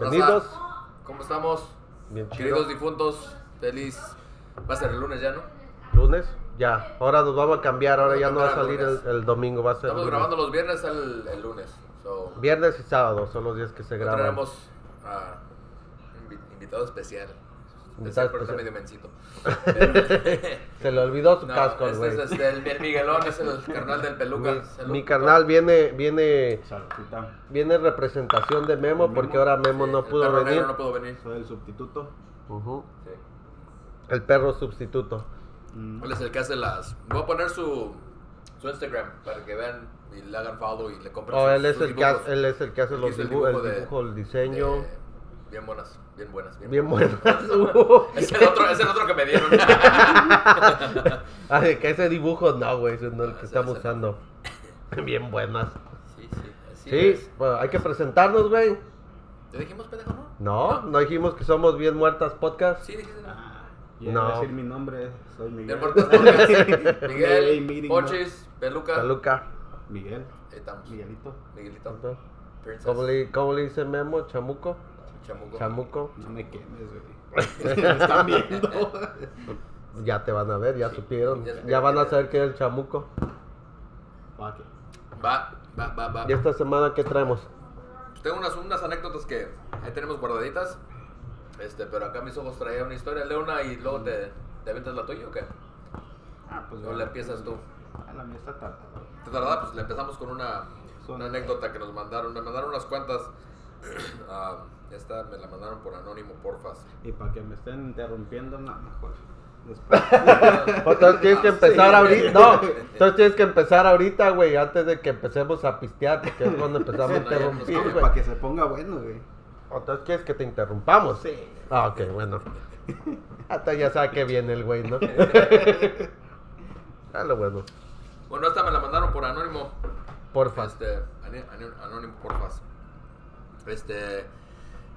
Bienvenidos. ¿Cómo estamos? Bien chido. Queridos difuntos, feliz. Va a ser el lunes ya, ¿no? Lunes, ya. Ahora nos vamos a cambiar. Ahora Vamos ya no va a salir al el, el domingo, va a ser Estamos lunes. grabando los viernes el, el lunes. So, Viernes y sábado son los días que se graban. tenemos a invi- invitado especial. Pero está especial. medio mencito. Se le olvidó su no, casco, al este güey. es este, el, el Miguelón, es el carnal del peluca. Mi, mi carnal viene, viene, Saludcita. viene en representación de Memo, Memo. porque ahora Memo Sí, no pudo venir. no pudo venir. Soy el sustituto. Ujú. Sí. El perro sustituto. Mm. Él es el que hace las. Voy a poner su, su Instagram para que vean y le hagan follow y le compren Oh, sus- él es sus el que hace, él es el que hace los el dibu- el dibujo de- dibujo, el diseño. de- bien buenas, bien buenas. Bien, Bien buenas. buenas. Es el otro, es el otro que me dieron. Ay, que ese dibujo no, güey, ese no es el que estamos usando. Bien buenas. sí, sí, así Sí, es. bueno, hay que presentarnos, güey. ¿Te dijimos pendejo, no? No, no dijimos que somos bien muertas podcast. Sí, dijiste no. Ah, No. decir mi nombre, soy Miguel. Del Muertos Podcast. Miguel, Ponchis, Peluca. Peluca. Miguel, Ahí estamos. Miguelito. Miguelito. ¿Cómo Princess. le, cómo le dice Memo? ¿Chamuco? Chamuco. Chamuco. No me quemes, güey. me están viendo. Ya te van a ver, ya Sí, supieron. ya van a saber que es el Chamuco. Va, va, va, va. ¿Y esta semana qué traemos? Tengo unas, unas anécdotas que ahí tenemos guardaditas. Este, pero acá mis ojos traía una historia, Leona, y luego te, te aventas la tuya o qué? Ah, pues. ¿O la empiezas tú? Ah, la mía está tardada. ¿Te tardaba? Pues le empezamos con una, una anécdota que nos mandaron. Me mandaron unas cuantas. Ah, esta me la mandaron por anónimo, porfas. Y para que me estén interrumpiendo, no, mejor. Después. Entonces tienes que empezar Sí. ahorita. No, entonces tienes que empezar ahorita, güey, antes de que empecemos a pistear, porque es cuando empezamos a interrumpir, güey. para que se ponga bueno, güey. Entonces quieres que te interrumpamos. Sí. Ah, ok, bueno. Hasta ya sabe que viene el güey, ¿no? Dale, bueno. Bueno, esta me la mandaron por anónimo. Porfa. Este, anónimo, porfas. Este,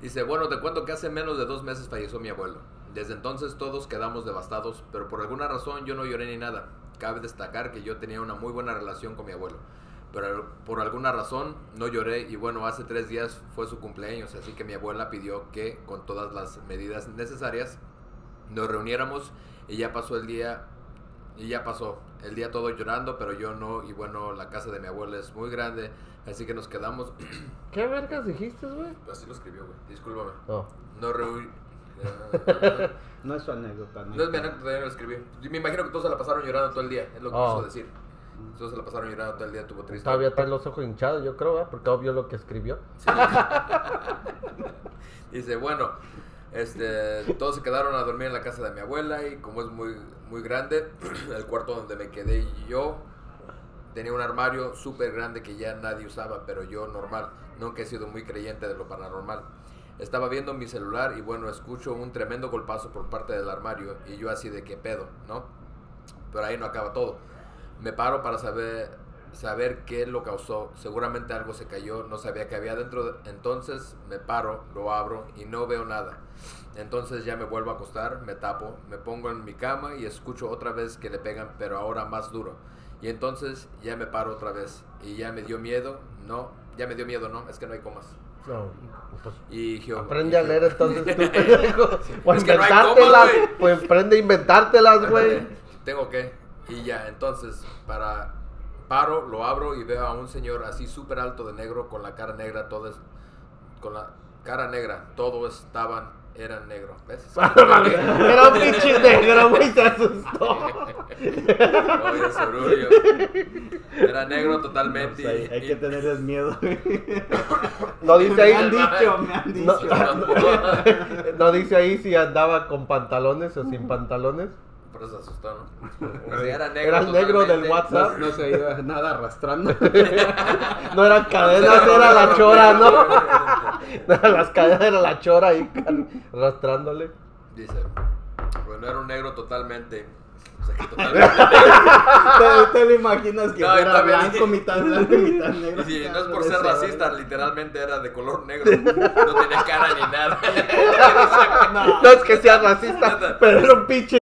dice, bueno, te cuento que hace menos de dos meses falleció mi abuelo. Desde entonces todos quedamos devastados, pero por alguna razón yo no lloré ni nada. Cabe destacar que yo tenía una muy buena relación con mi abuelo. Pero por alguna razón no lloré y bueno, hace tres días fue su cumpleaños, así que mi abuela pidió que con todas las medidas necesarias nos reuniéramos y ya pasó el día y ya pasó el día todo llorando, pero yo no y bueno, la casa de mi abuela es muy grande, así que nos quedamos ¿Qué vergas dijiste, güey? así lo escribió, güey. Discúlpame. No. No No es su anécdota, No es mi anécdota, ya lo escribí. Yo Me imagino que todos se la pasaron llorando todo el día, es lo que Oh. quiso decir. Todos se la pasaron llorando todo el día, tuvo triste. Todavía trae los ojos hinchados, yo creo, ¿verdad? Porque obvio lo que escribió. Sí. Dice, bueno, este, todos se quedaron a dormir en la casa de mi abuela y como es muy, muy grande, el cuarto donde me quedé yo tenía un armario súper grande que ya nadie usaba, pero yo normal, nunca he sido muy creyente de lo paranormal. Estaba viendo mi celular y bueno, escucho un tremendo golpazo por parte del armario y yo así de qué pedo, ¿no? Pero ahí no acaba todo. Me paro para saber saber qué lo causó. Seguramente algo se cayó, no sabía qué había dentro. de- Entonces me paro, lo abro y no veo nada. Entonces ya me vuelvo a acostar, me tapo, me pongo en mi cama y escucho otra vez que le pegan, pero ahora más duro. Y entonces ya me paro otra vez y ya me dio miedo, no, ya me dio miedo, no, es que no hay comas. No, pues Y Jehová- aprende a leer entonces tú, pendejo. O Es no hay inventártelas. pues aprende a inventártelas, güey. Tengo que. Y ya, entonces, para. Paro, lo abro y veo a un señor así súper alto de negro, con la cara negra, todo es. Con la cara negra, todo estaban. Eran negro. ¿Ves? Era un pinche negro, güey, se asustó. Oye, Sorullo. Era negro totalmente. Hay, hay y- que tenerles miedo. No dice Me han ahí. dicho, me han No, dicho. no dice ahí si andaba con pantalones o sin pantalones. Por eso se asustó, ¿no? Era negro. Era el negro del. WhatsApp. No, no se iba nada arrastrando. No eran cadenas, era la chora, ¿no? No eran las cadenas, era la chora ahí arrastrándole. Dice. Bueno, era un negro totalmente. O sea, que totalmente negro. ¿Te, te lo imaginas que No, también- blanco, mitad blanco, mitad negro? Y si no es por ser racista, literalmente era de color negro. No tenía cara ni nada. No es que sea racista, pero era un pinche.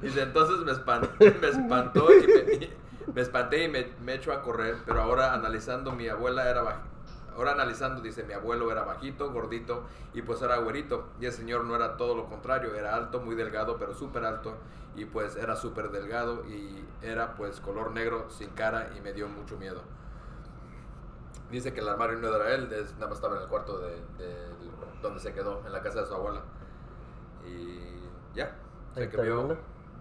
Dice, entonces me, espan- me espantó me, y me espanté y me, me echo a correr. Pero ahora analizando, mi abuela era baj- ahora analizando, dice, mi abuelo era bajito, gordito y pues era güerito. Y el señor no era todo lo contrario, era alto, muy delgado, pero súper alto. Y pues era súper delgado y era pues color negro, sin cara y me dio mucho miedo. Dice que el armario no era él, nada más estaba en el cuarto de- donde se quedó, en la casa de su abuela. Y ya, Que vio...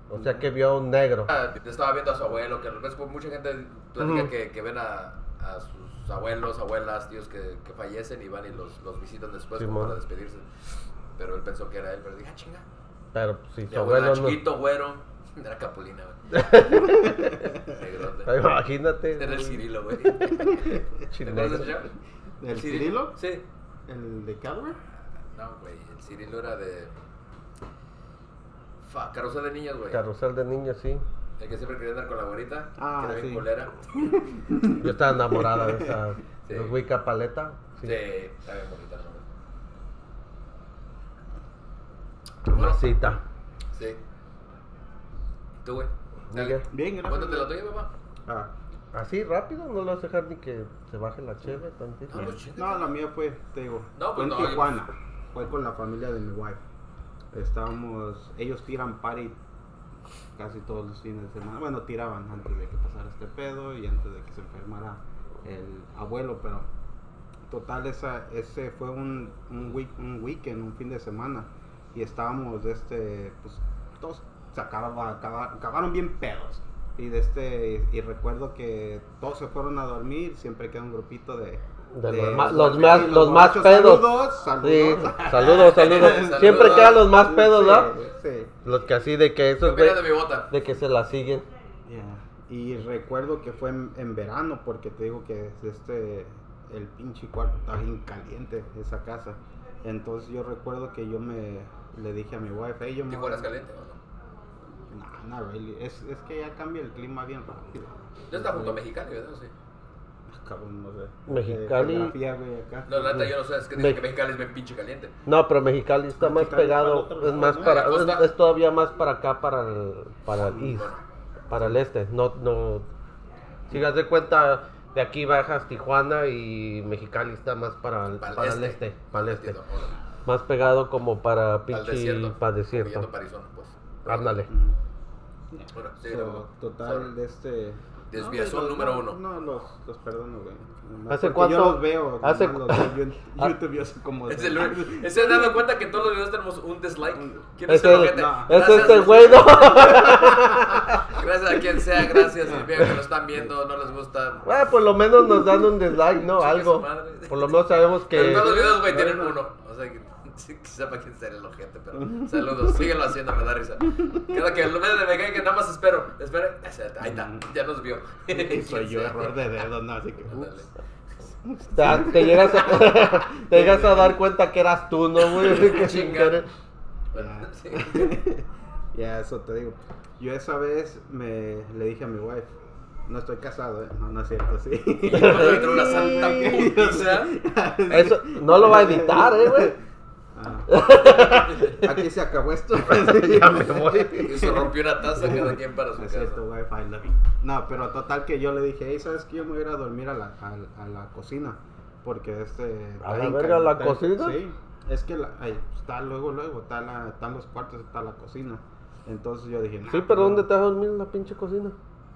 O sea que vio un negro. Ah, Estaba viendo a su abuelo, que mucha gente platica que, que ven a, a sus abuelos, abuelas, tíos que, que fallecen y van y los, los visitan después como para despedirse. Pero él pensó que era él, pero dije, ah, chinga. Pero si Mi su abuelo era no. chiquito, güero. Era Capulina, güey. Ay, Imagínate. Era el Cirilo, güey. ¿Te acuerdas? ¿El Cirilo? Sí. ¿El de Calvary? No, güey, el Cirilo era de... Carrusel de niños, güey. Carrusel de niños, sí. El que siempre quería andar con la güerita. Ah, que era bien sí. culera. Yo estaba enamorada de esa. Sí. Los Wicca Paleta. Sí, Sí. está bien bonita, ¿no? Mamacita. Sí. ¿Y tú, güey? Bien, gracias. Cuéntate la tuya, papá. Ah, Así rápido, no lo vas a dejar ni que se baje la cheve tantito. No, pues, no, la mía fue, te digo, No, fue pues, en no, Tijuana. Fue con la familia de mi wife. Estábamos, ellos tiran party casi todos los fines de semana. Bueno, tiraban antes de que pasara este pedo y antes de que se enfermara el abuelo, pero total esa, ese fue un, un, week, un weekend, un fin de semana. Y estábamos de este, pues todos se acababa- acaba- acabaron bien pedos. Y de este, y recuerdo que todos se fueron a dormir, siempre queda un grupito de, De de- los, ma- los más, sí, los más pedos. Saludos, Sí, saludos. saludos, saludos. Saludos. Siempre quedan los más pedos, Sí, ¿verdad? Sí. Los que así de que ¿Qué esos, de mi bota? de que se la siguen. Yeah. Y recuerdo que fue en, en verano, porque te digo que este, el pinche cuarto está bien caliente, esa casa. Entonces yo recuerdo que yo me le dije a mi wife, hey, yo me ¿Tijuana es caliente o no? No, no really. Es, es que ya cambia el clima bien rápido. Ya está junto a Mexicali, ¿verdad? Sí. Cabrón, no sé. Mexicali. Eh. No, la neta yo no sé, es que Me- dicen que Mexicali es bien pinche caliente. No, pero Mexicali está más Mexicali pegado, el otro es lado, más ¿no? para, es, es todavía más para acá, para el, para el east, para el este. No, no. Si das de cuenta, de aquí bajas Tijuana y Mexicali está más para el, Para para el el este. este, para el este. Entiendo, órale. Más pegado como para pinche, para desierto. pues. Ándale. Mm. Yeah. Bueno, sí, So, total Sorry. de este Desviación no, número no, uno. No, los, los perdono, güey. Nomás ¿Hace cuánto- Yo los veo. hace los veo en Ah. YouTube yo sé como. Es el único- ¿Se han dado cuenta que en todos los videos tenemos un dislike? ¿Quién Es el ojete? no. Es Gracias. este güey, ¿no? Gracias a quien sea, gracias. Vean que lo están viendo, no les gusta. Ah, por lo menos nos dan un dislike, ¿no? Algo. Por lo menos sabemos Pero en todos los que... videos, güey, tienen uno. O sea, que, que sepa quién será el ojete, pero saludos, síguelo haciendo, me da risa. Cada que lo ven de me cae que nada más espero. Espera, ahí está, ya nos vio. Soy yo, ¿Quién error de dedo, no, así que. Ándale. ups. Te, te llegas a, te llegas a dar cuenta que eras tú, ¿no, güey? Chinga. querer. Bueno, sí. Ya, eso te digo. Yo esa vez me le dije a mi wife, no estoy casado, ¿eh? No, no es cierto, sí. Y entra una santa putiza. Eso no lo va a editar, ¿eh, güey? Ah. Aquí se acabó esto. ya me voy. Y se rompió una taza cada quien para su No es casa. cierto, you. No, pero total que yo le dije, hey, ¿sabes qué? Yo me voy a ir a dormir a la, a, a la cocina. Porque este... ¿A la verga, la cocina? Sí. Es que la, ahí está luego, luego, está la, están los cuartos, está la cocina. Entonces yo dije, nah, Sí, pero no. ¿dónde te vas a dormir en la pinche cocina?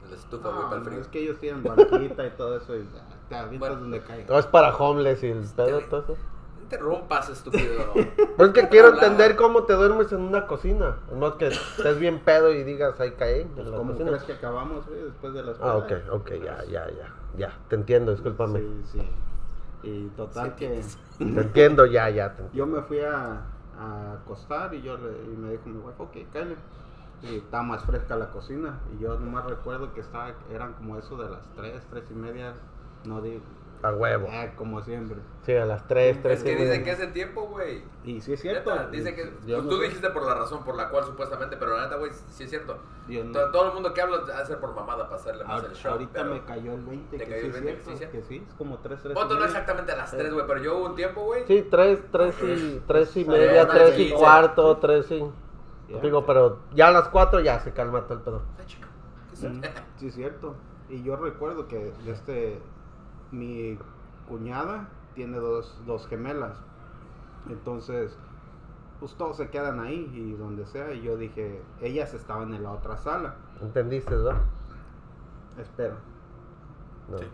La estufa, güey, No, para el no, frío. es que ellos tienen banquita y todo eso y te avientas Bueno. donde caiga. No, es para homeless y el pedo, todo eso. No interrumpas, estúpido. Pues es que quiero entender cómo te duermes en una cocina. No que estés bien pedo y digas, ahí caí en la ¿Cómo cocina. crees que acabamos, güey, después de las Ah, ok, ok, ya, ya, ya. Ya, te entiendo, discúlpame. Sí, sí. Y total Sí, que Te entiendo, ya, ya. Te entiendo. yo me fui a, a acostar y yo le, y me dijo mi wife, ok, cállate. Y está más fresca la cocina. Y yo nomás recuerdo que estaba, eran como eso de las 3, 3 y media. No digo, A huevo. ah, como siempre. Sí, a las 3, 3 Es que dicen que es de tiempo, güey. Y sí es cierto. Neta, Dice que pues, no tú sé. dijiste por la razón por la cual supuestamente, pero la neta, güey, sí es cierto. No- todo, todo el mundo que habla hace por mamada para hacerle más Ahor- el show. ahorita pero... me cayó el 20, ¿Te que cayó sí el es 20 que cierto, sí que sí, es como 3, 3 Punto no exactamente a las 3, güey, pero yo hubo un tiempo, güey. Sí, 3, 3 y, 3 y media, una 3 y cuarto, 3 y... Ya. Digo, pero ya a las 4 ya se calma todo el pedo. Mm, Sí, es cierto. Y yo recuerdo que este mi cuñada tiene dos, dos gemelas. Entonces, pues todos se quedan ahí y donde sea. Y yo dije, ellas estaban en la otra sala. ¿Entendiste, verdad? Espero. No. Sí.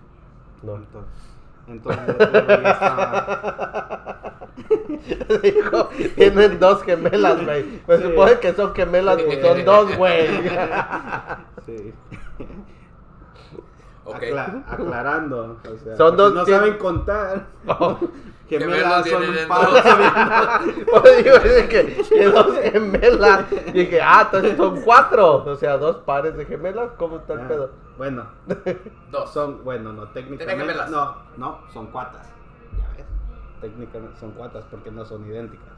No. Entonces, entonces yo ya estaba- Dijo, tienen dos gemelas, güey. Pues Sí. supone que son gemelas, son dos, güey. Sí. Ok. Acla- aclarando. o sea, Son por si dos- no saben contar. Oh. Gemelas son un par dos. Pues digo, dije que, que dos gemelas. Dije, ah, entonces son cuatro. O sea, dos pares de gemelas. ¿Cómo está el Ah, pedo? Bueno, Dos. son, bueno, no, técnicamente. gemelas? No, no, son cuatas. Ya ves. Técnicamente son cuatas porque no son idénticas.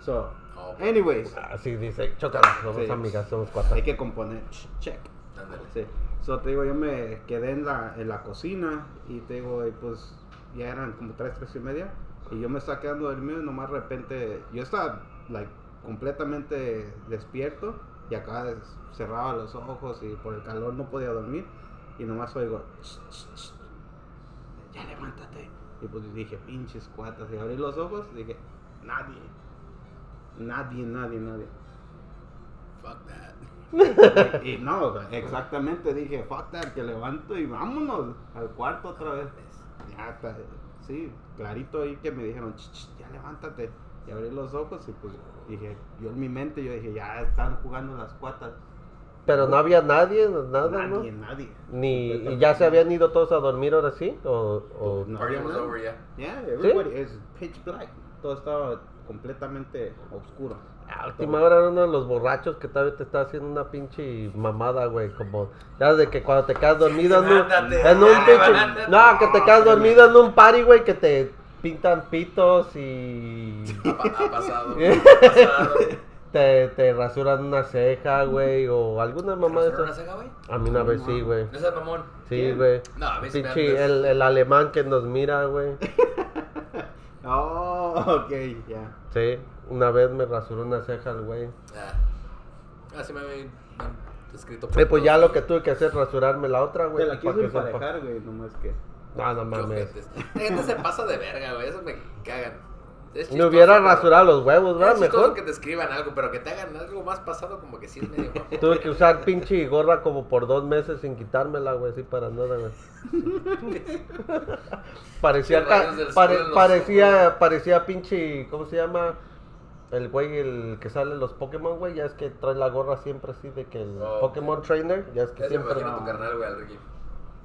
So, Oh, anyways, Así dice, chócala, somos Sí. amigas, somos cuatro. hay que componer. Check. Ándale. Sí. So, te digo, yo me quedé en la, en la cocina y te digo, y pues ya eran como tres, tres y media. Y yo me estaba quedando dormido y nomás de repente, yo estaba like, completamente despierto y acá cerraba los ojos y por el calor no podía dormir. Y nomás oigo, "Ch, ch, ch, ya levántate. Y pues dije, pinches cuatas. Y abrí los ojos y dije, nadie. Nadie, nadie, nadie. Fuck that. Y no, exactamente dije, fuck that, que levanto y vámonos al cuarto otra vez. Ya está, sí, clarito ahí que me dijeron, "Ch, ch, ya levántate. Y abrí los ojos y pues dije, yo en mi mente, yo dije, ya están jugando las cuatas. Pero no había nadie, nada, ¿no? nadie, nadie. Ni, ¿Y ya se nadie. habían ido todos a dormir ahora sí? ¿O, o- No Party había was nadie. over, yeah. Yeah, everybody is pitch black. Todo estaba completamente oscuro. A última hora era uno de los borrachos que todavía te está haciendo una pinche mamada, güey. Como, ya de que cuando te quedas dormido en un, en pinche. No, que te quedas dormido en un party, güey, que te pintan pitos y. Ha, pa- ha pasado. Ha pasado. te, te rasuran una ceja, güey, o alguna mamá de ¿Rasurar una ceja, güey? A mí una vez sí, güey. ¿No seas mamón? Sí, güey. No, a mí sí me Pinche, andas- el, el alemán que nos mira, güey. Oh, ok, ya. Sí, una vez me rasuró una ceja el güey. Ah, Ah, sí me habían escrito. Eh, pues ya lo que tuve que hacer, rasurarme la otra, güey. Te la pa' quiso que sepa. emparejar, güey, nomás que. No, no Qué mames. ojetes. La gente se pasa de verga, güey. Eso me cagan. Es Me chistoso, hubiera pero- rasurado los huevos, Es ¿verdad? chistoso Mejor. que te escriban algo, pero que te hagan algo más pasado, como que sí es medio mamón. Tuve que usar pinche gorra como por dos meses sin quitármela, güey, así para nada, güey. parecía, Sí, ca- rayos del pare- sol en los parecía, parecía pinche, ¿cómo se llama? El güey, el que sale en los Pokémon, güey, ya es que trae la gorra siempre así de que el Oh, Pokémon Trainer, ya es que Ya se me siempre... imagino tu carnal, güey, al Ricky.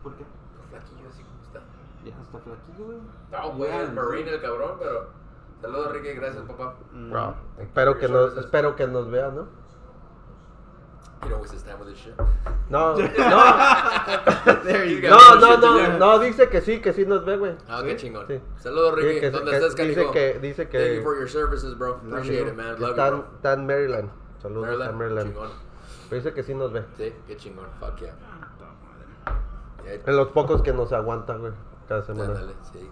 ¿Por qué? Flaquillo, así como está. Ya está flaquillo, güey. No, güey, es Marine el cabrón, pero. Saludos, Ricky, gracias, papá. Mm. Bro, espero que nos, espero que nos vea, ¿no? You know, waste his time with this shit. No, no, There you go. no, no, no, no, dice que sí, que sí nos ve, güey. Ah, qué chingón. Sí. Saludos, Ricky. que- ¿Dónde que- estás, dice que, dice que... Thank you for your services, bro. Appreciate it, man. Love you, bro. está en Maryland. Saludos Maryland, Maryland. chingón. Pero dice que sí nos ve. Sí, qué chingón. Fuck yeah. Yeah, En los pocos que nos aguantan, güey. Cada semana. Ándale, sí.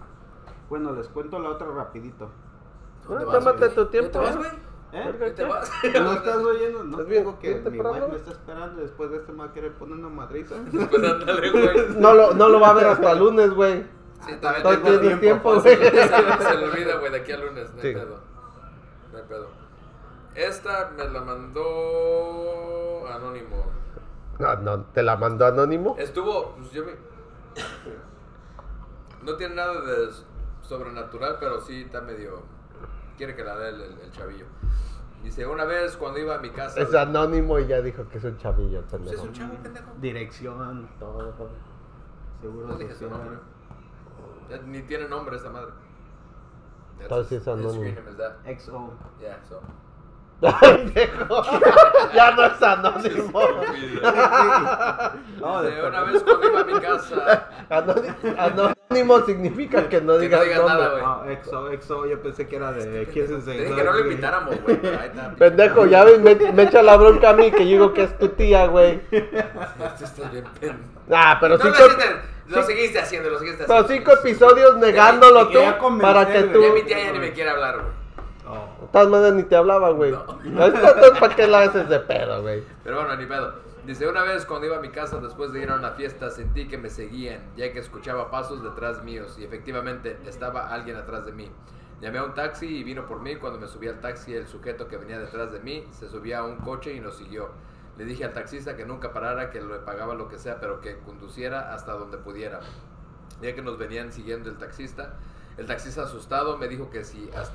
Bueno, les cuento la otra rapidito. ¿Dónde Ah, vas, tómate güey? tu ¿Ya tiempo, te vas, ¿eh? güey? ¿Eh? ¿No estás oyendo? No digo que mi wife me está esperando. Después de este me va a querer poner una madriza. Pues ándale, güey. No lo, no lo va a ver hasta el lunes, güey. Sí, Todavía Todo tengo tiempo, güey. Se, se- se le olvida, güey, de aquí a lunes. No hay Sí. pedo. No hay pedo. Esta me la mandó Anónimo. No, no, te la mandó anónimo. Estuvo, pues yo me... No tiene nada de sobrenatural, pero sí está medio... Quiere que la lea el, el- el chavillo. Dice, una vez cuando iba a mi casa... Es anónimo y ya dijo que es un chavillo, el Pues es pendejo. un chavo, pendejo. Dirección, todo. Seguro No dije su nombre. Ya Ni tiene nombre esa madre. Entonces es anónimo. XO. Yeah, so. Pendejo. ya no es anónimo. No, Dice, de una vez cuando iba a mi casa... Anónimo significa que no Que no digas nombre. nada, güey. No, XO, XO, yo pensé que era de Te Say. dije que no lo invitáramos, güey. pero. Pendejo, ya ves, me, me echa la bronca a mí que yo digo que es tu tía, güey. Este está bien. Ah, pero No lo, hiciste, lo sí. seguiste haciendo, lo seguiste pero haciendo. cinco episodios negándolo tú para que tú... Ya mi tía ya ni me quiere hablar, güey. Oh. todas maneras ni te hablaba, güey. No. Entonces, ¿para qué la haces de pedo, güey? Pero bueno, ni pedo. Dice, una vez cuando iba a mi casa después de ir a una fiesta sentí que me seguían, ya que escuchaba pasos detrás míos y efectivamente estaba alguien atrás de mí. Llamé a un taxi y vino por mí. Cuando me subí al taxi, el sujeto que venía detrás de mí se subía a un coche y nos siguió. Le dije al taxista que nunca parara, que le pagaba lo que sea, pero que conduciera hasta donde pudiera. Ya que nos venían siguiendo el taxista, el taxista asustado me dijo que sí, hasta,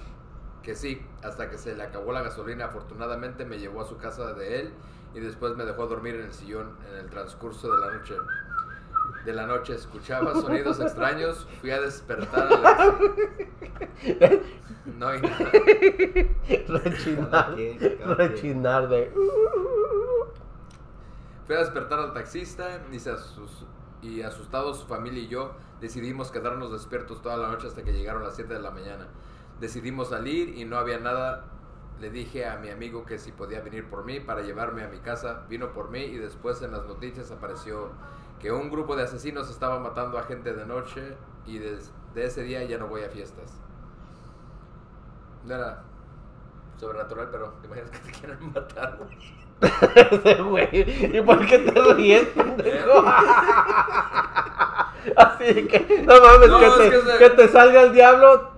que sí, hasta que se le acabó la gasolina. Afortunadamente me llevó a su casa de él y después me dejó dormir en el sillón en el transcurso de la noche. De la noche escuchaba sonidos extraños, fui a despertar a la... No hay nada. Rechinar. Rechinar de. Fui a despertar al taxista y, se asus- y asustados su familia y yo decidimos quedarnos despiertos toda la noche hasta que llegaron las 7 de la mañana. Decidimos salir y no había nada. Le dije a mi amigo que si podía venir por mí para llevarme a mi casa. Vino por mí y después en las noticias apareció que un grupo de asesinos estaba matando a gente de noche y desde ese día ya no voy a fiestas. No era sobrenatural, pero te imaginas que te quieran matar. güey? ¿Y por qué te ríes, pendejo? Así que, no mames, No, que, es te, que se- que te salga el diablo,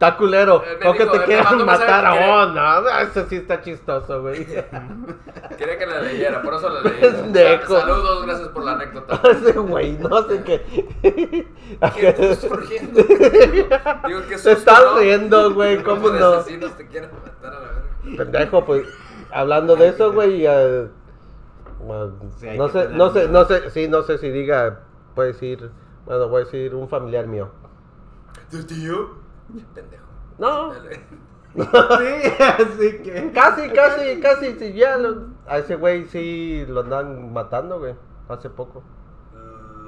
está culero. Eh, me o que te quieran matar. que- Oh, no, eso sí está chistoso, güey. Quería que la leyera, por eso la leí. Saludos, gracias por la anécdota. Ese güey, no sé qué. ¿Qué te estás riendo? Digo, qué Te susto, estás ¿no? riendo, güey, ¿cómo no? asesinos te quieren matar a la verga. Pendejo, pues, hablando de eso, güey, eh, bueno, Sí, hay no sé, no sé, no sé, sí, no sé si diga, puede decir, bueno, voy a decir un familiar mío. ¿Tu tío? Pendejo. No, Sí, así que. casi, casi, casi, sí, ya, lo- a ese güey sí lo andan matando, güey, hace poco.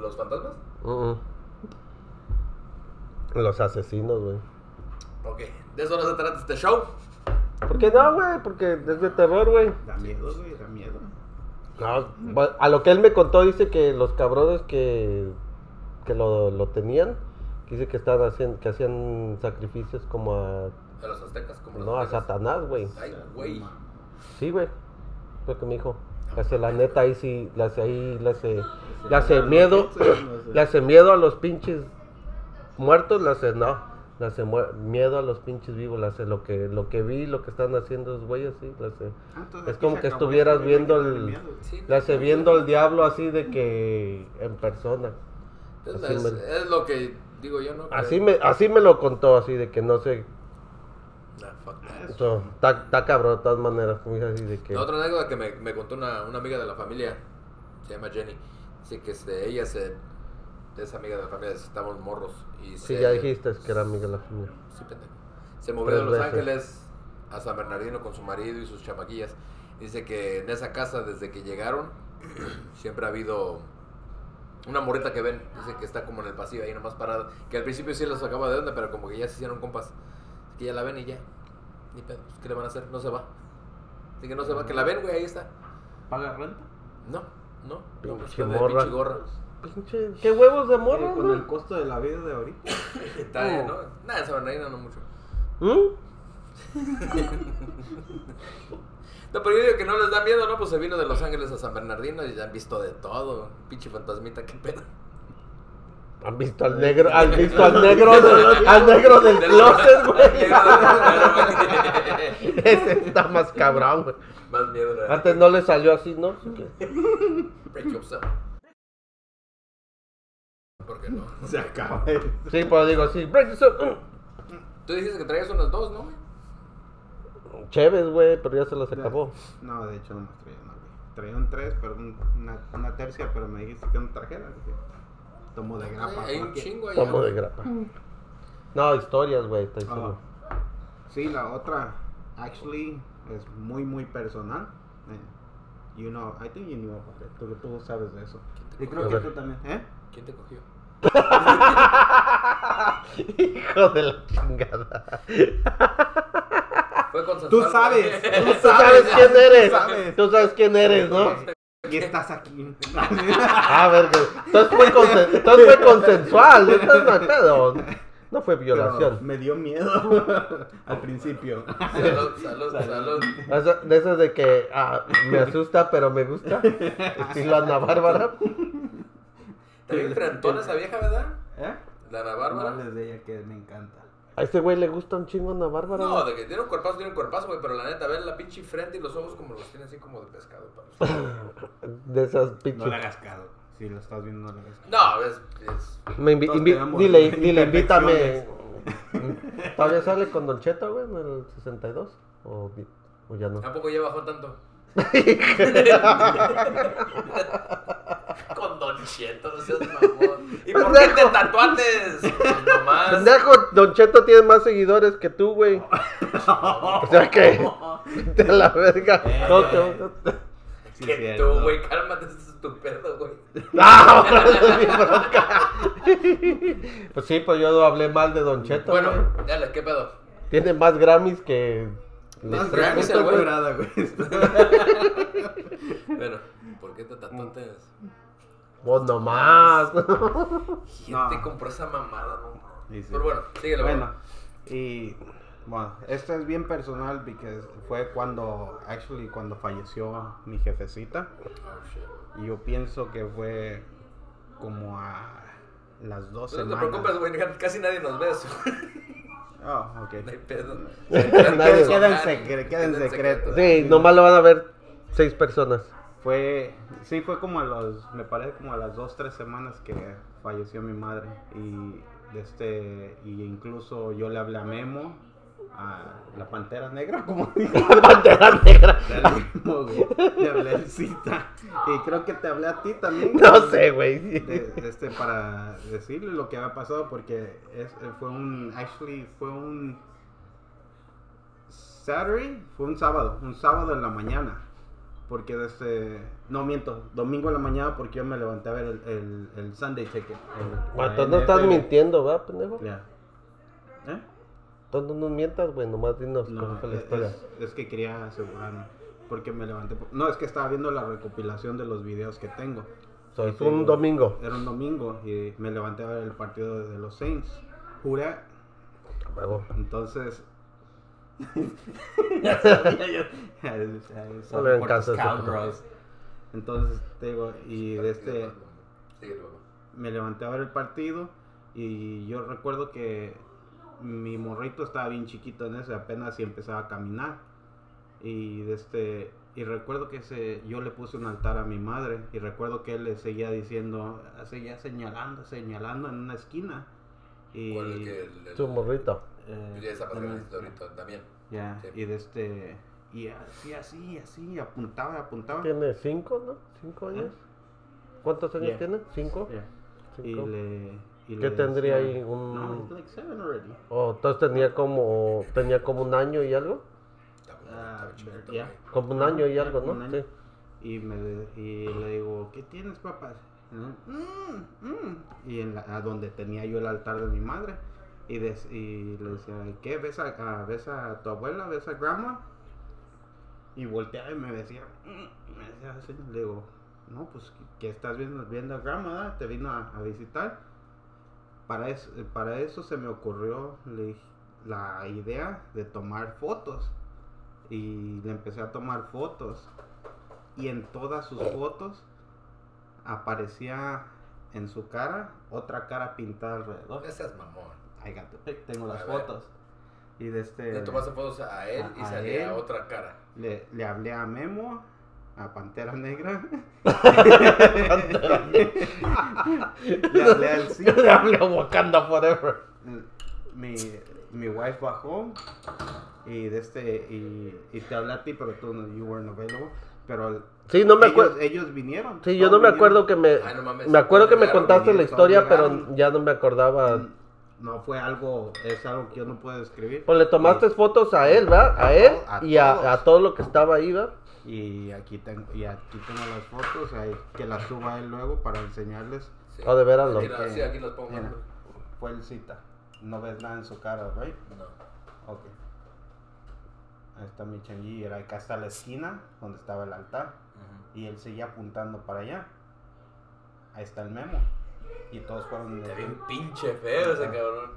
¿Los fantasmas? Mm. Los asesinos, güey. Ok, de eso no se trata este show. ¿Por qué no, güey? Porque es de terror, güey. Da miedo, güey, da miedo. No, a lo que él me contó, dice que los cabrones que, que lo, lo tenían, dice que estaban haciendo, que hacían sacrificios como a, A los aztecas, como los no, a. Satanás, güey. Ay, güey. Sí, güey. Lo que me dijo. Le hace la neta ahí sí, le hace ahí, le hace, le hace miedo, le hace miedo a los pinches muertos, le hace, no, le hace miedo a los pinches vivos, le hace lo que, lo que vi, lo que están haciendo esos güeyes, sí, le hace. Ah, Es como que estuvieras viendo el- Le hace viendo al diablo así de que en persona. Es, es lo que digo yo, ¿no? Así me, así me lo contó, así de que no sé. Nah, fuck that. Está está cabrón de todas maneras, así de que. La otra anécdota que me, me contó una, una amiga de la familia, se llama Jenny, dice que este, ella se, es amiga de la familia, estábamos morros. Y Sí, se- ya dijiste que era amiga de la familia. Sí, pendejo. Se movió de Los veces. Ángeles a San Bernardino con su marido y sus chamaquillas. Dice que en esa casa, desde que llegaron, siempre ha habido una morrita que ven. Dice que está como en el pasillo ahí nomás parada. Que al principio sí los sacaba de onda, pero como que ya se hicieron compas. Así que ya la ven y ya. Ni pedo. pues, ¿Qué le van a hacer? No se va. Así que no se va. Que la ven, güey, ahí está. ¿Paga renta? No, no. no pues, Pinche de morra. pinche gorra. Pinche, qué huevos de Eh, morro, con el costo de la vida de ahorita. Está bien, ¿no? Nada, en San Bernardino no mucho. ¿Mm? No, pero yo digo que no les da miedo, ¿no? Pues se vino de Los Ángeles a San Bernardino y ya han visto de todo. Pinche fantasmita, qué pedo. ¿Han visto al negro? ¿Han visto al negro, del- al negro del closet, güey? Más Ese está más cabrón, güey. miedo. ¿no? Antes no le salió así, ¿no? Break yourself. ¿Por qué no? Se acaba. Sí, pero digo, sí. break yourself. Tú dices que traías unas dos, ¿no? güey? Chéves, güey, pero ya se los acabó. No, de hecho no me traía una, güey. Traía un 3, pero un- una, una tercia, pero me dijiste que no trajera. Tomo de grapa. Hay un ¿para qué? chingo allá. Tomo de grapa. No, historias, güey, estoy seguro. sí, la otra, actually, es muy, muy personal. Eh, You know, I think you knew about it. Tú, tú sabes de eso. Y creo que cogió? tú también, ¿eh? ¿Quién te cogió? Hijo de la chingada. Fue consensual. Tú sabes, tú Tú sabes quién tú eres. sabes. Tú sabes quién eres, ¿no? Y estás aquí. A ver, que- entonces fue, consen- entonces fue consensual, entonces no. No fue Pero violación. me dio miedo al principio. Salud, salud, salud. De esas de que ah, me asusta, pero me gusta. Estilo Ana Bárbara. También frentona esa vieja, ¿verdad? ¿Eh? La Ana No Bárbara. hables de ella que me encanta. A este güey le gusta un chingo Ana Bárbara. No, de que tiene un cuerpazo, tiene un cuerpazo, güey, pero la neta, ver la pinche frente y los ojos como los tiene así como de pescado. para- De esas No pinches. le hagas caso. Si lo estás viendo, no le hagas caso. No, es, es Me invi- dile, dile, invítame. ¿Todavía sale con Don Cheto, güey, en el 62? ¿O, di- o ya no? Tampoco ya bajó tanto. Con Don Cheto, no seas mamón. ¿Y por qué te tatuates? Pues nomás. Pendejo, Don Cheto tiene más seguidores que tú, güey. O sea que. A la verga. Eh. No te- Sí, Que tú, güey, cálmate, ese es tu pedo, güey. ¡Ah! esa es mi bronca. Pues sí, pues yo no hablé mal de Don Cheto. Bueno, güey. dale, ¿qué pedo? Tiene más Grammys que. Grammys, el Estoy güey. quebrada, güey. Bueno, ¿por qué te tatuates? Vos nomás. ¿Quién No. te compró esa mamada, no? Sí, sí. Pero bueno, síguele, Bueno, y bueno, esto es bien personal porque fue cuando, actually, cuando falleció mi jefecita. Oh, shit. Y yo pienso que fue como a las dos No te semanas. preocupes, güey, casi nadie nos ve eso. Oh, ok. No hay pedo. Nadie- Queda en secre- queda en secreto. Sí, nomás lo van a ver seis personas. Fue, sí, fue como a los, me parece como a las dos, tres semanas que falleció mi madre. Y, este, y incluso yo le hablé a Memo, a la Pantera Negra, como dijo. Pantera negra. Le hablé, Cita. Y creo que te hablé a ti también. No sé, güey. de- este, para decirle lo que había pasado porque es, eh, fue un, actually, fue un Saturday, fue un sábado, un sábado en la mañana. Porque desde, no miento, domingo en la mañana porque yo me levanté a ver el, el, el Sunday Ticket. el- la no estás mintiendo, ¿verdad, pendejo? Ya. Entonces no mientas, güey. Nomás dinos No, cómo fue la es, historia. es- es que quería asegurarme. Porque me levanté. por- No, es que estaba viendo la recopilación de los videos que tengo. So, es un domingo. Era un domingo y me levanté a ver el partido de los Saints. Jura. Entonces. ya sabía yo. No caso. Entonces, te digo, y de este. Me levanté a ver el partido y yo recuerdo que mi morrito estaba bien chiquito en ese, apenas y empezaba a caminar. Y este y recuerdo que ese, yo le puse un altar a mi madre y recuerdo que él le seguía diciendo, seguía señalando, señalando en una esquina. Y ¿Cuál es el que el- el- Su morrito. eh, Ya esa ahorita también. ya, Sí. y de este y así así así apuntaba, apuntaba. Tiene cinco, ¿no? ¿Cinco años? ¿Cuántos años Yeah. tiene? ¿Cinco? Ya. Y Cinco. le y ¿Qué tendría decía- ahí? Un- No, he's like seven already. O entonces tenía como, tenía como un año y algo. Ah, ya. güey. Como un año y algo, ¿no? Sí. Y, me, y le digo, ¿qué tienes, papá? "Mm, mm". Y en la, a donde tenía yo el altar de mi madre. Y, des- y le decía, ¿qué? ¿Ves a, a- ¿Ves a tu abuela? ¿Ves a grandma? Y volteaba y me decía, "Mm", me decía así. Le digo, no, pues, ¿qué estás viendo, viendo a grandma? da? ¿Te vino a, a visitar? Para eso, para eso se me ocurrió le la idea de tomar fotos. Y le empecé a tomar fotos. Y en todas sus fotos aparecía en su cara otra cara pintada alrededor. No seas mamón. I got the pic, tengo las ver. fotos. Y de este Le tomaste fotos a él y a salía él. otra cara. le, le hablé a Memo, a Pantera Negra. le hablé al Yo Cid. le hablé a Wakanda Forever. mi, mi wife bajó y de este y, y te hablé a ti pero tú no you weren't available pero Sí, no me ellos, vinieron Sí, yo no me vinieron. acuerdo que me. Ay, no mames. Me acuerdo que me contaste la historia, pero ya no me acordaba. Mm, no fue algo es algo que yo no puedo describir Pues le tomaste fotos a él, ¿verdad? A él A y a, a todo lo que estaba ahí, ¿verdad? Y aquí tengo y aquí tengo las fotos ahí, que las suba él luego para enseñarles Sí. Oh, de veras, lo- Mira, sí, aquí los pongo. Mira, fue el cita no ves nada en su cara right No. Ok. Ahí está mi changi. Era acá está la esquina donde estaba el altar. Ujú. Y él seguía apuntando para allá. Ahí está el memo. Y todos fueron. Está de- bien pinche feo ese cabrón.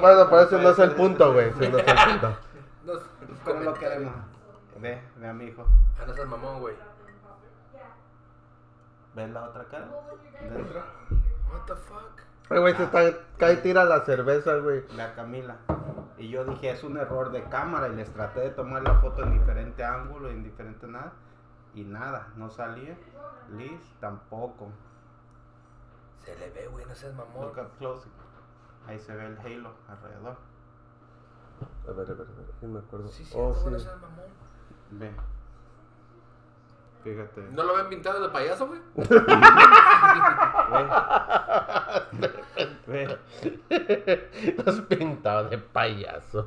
Bueno, por eso no es el punto, güey. Ese no es el punto. ¿Cómo lo queremos? Ve, ve a mi hijo. Ah, no seas mamón, güey. ¿Ves la otra cara? Dentro. What the fuck? Ay, güey, se está, cae y tira la cerveza, güey. La Camila. Y yo dije, es un error de cámara y les traté de tomar la foto en diferente ángulo, en diferente nada. Y nada, no salía. Liz tampoco. Se le ve, güey, no seas mamón. Look up close. Ahí se ve el halo alrededor. A ver, a ver, a ver, sí me acuerdo. Sí, sí, oh, no, sí. no seas mamón. Ve. Fíjate. ¿No lo ven pintado de payaso, güey? Ve. Ve. Estás pintado de payaso.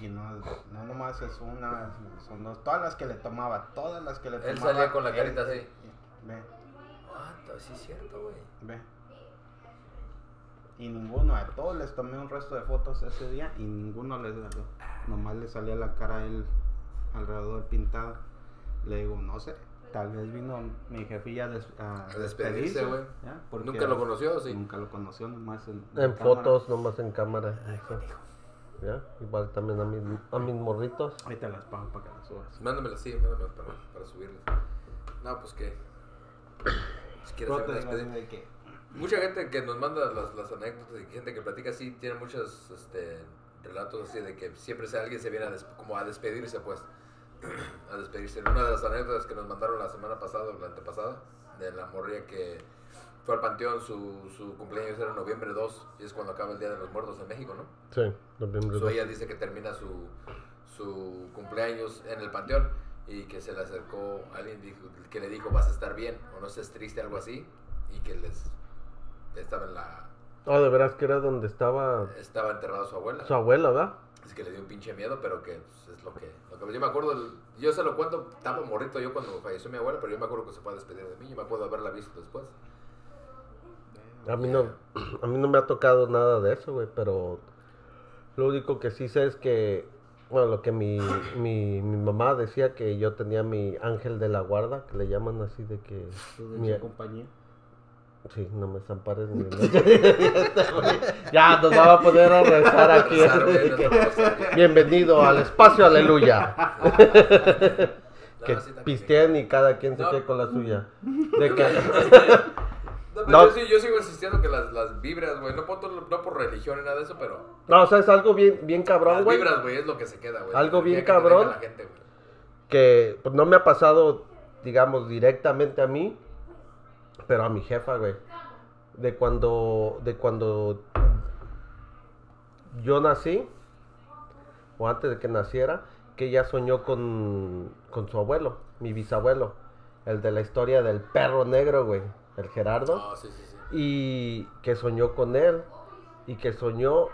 Y no, no nomás es una, son dos, todas las que le tomaba, todas las que le Él tomaba. salía con la él- carita así. Ve, the- sí es cierto, güey. ve. Y ninguno, a todos les tomé un resto de fotos ese día y ninguno les. Nomás le salía la cara a él alrededor pintada. Le digo, no sé, tal vez vino mi jefilla a, des- a A despedirse, güey. ¿Nunca lo conoció sí? Nunca lo conoció, nomás en, En cámara. fotos, nomás en cámara. eso. ¿Ya? Igual también a mis, a mis morritos. Ahí te las pago para que las subas. Mándamela, sí, mándamela para, para subirlas. No, pues qué. Si quieres de que Mucha gente que nos manda las, las anécdotas y gente que platica así tiene muchos este, relatos así de que siempre alguien se viene a como a despedirse, pues. A despedirse. Una de las anécdotas que nos mandaron la semana pasada o la antepasada, de la morría que fue al panteón, su, su cumpleaños era noviembre 2 y es cuando acaba el Día de los Muertos en México, ¿no? Sí, noviembre So, 2. ella dice que termina su, su cumpleaños en el panteón y que se le acercó alguien dijo, que le dijo vas a estar bien o no estés triste, algo así, y que les estaba en la Oh, de veras que era donde estaba estaba enterrada su abuela. su abuela, ¿verdad? Es que le dio un pinche miedo, pero que pues, es lo que, lo que yo me acuerdo, el- yo se lo cuento, estaba morrito yo cuando falleció mi abuela, pero yo me acuerdo que se fue a despedir de mí, yo me acuerdo haberla visto después. A mí no, a mí no me ha tocado nada de eso, güey, pero lo único que sí sé es que, bueno, lo que mi, mi, mi mamá decía que yo tenía mi ángel de la guarda, que le llaman así de que... mi- compañía. Sí, no me desampares ni Ya, nos vamos a poner a rezar aquí. Bienvenido al espacio, aleluya. Que pisteen y cada quien se quede con la suya. De que, No, pero No. Yo, sí- yo sigo insistiendo que las, las vibras, güey, no, por, no por religión ni nada de eso, pero no, o sea, es algo bien, bien cabrón, las güey. vibras, güey, es lo que se queda, güey. Algo bien que cabrón. gente, que pues, no me ha pasado, digamos, directamente a mí, pero a mi jefa, güey. De cuando, de cuando yo nací, o antes de que naciera, que ella soñó con, con su abuelo, mi bisabuelo, el de la historia del perro negro, güey, el Gerardo No, sí, sí, sí. y que soñó con él y que soñó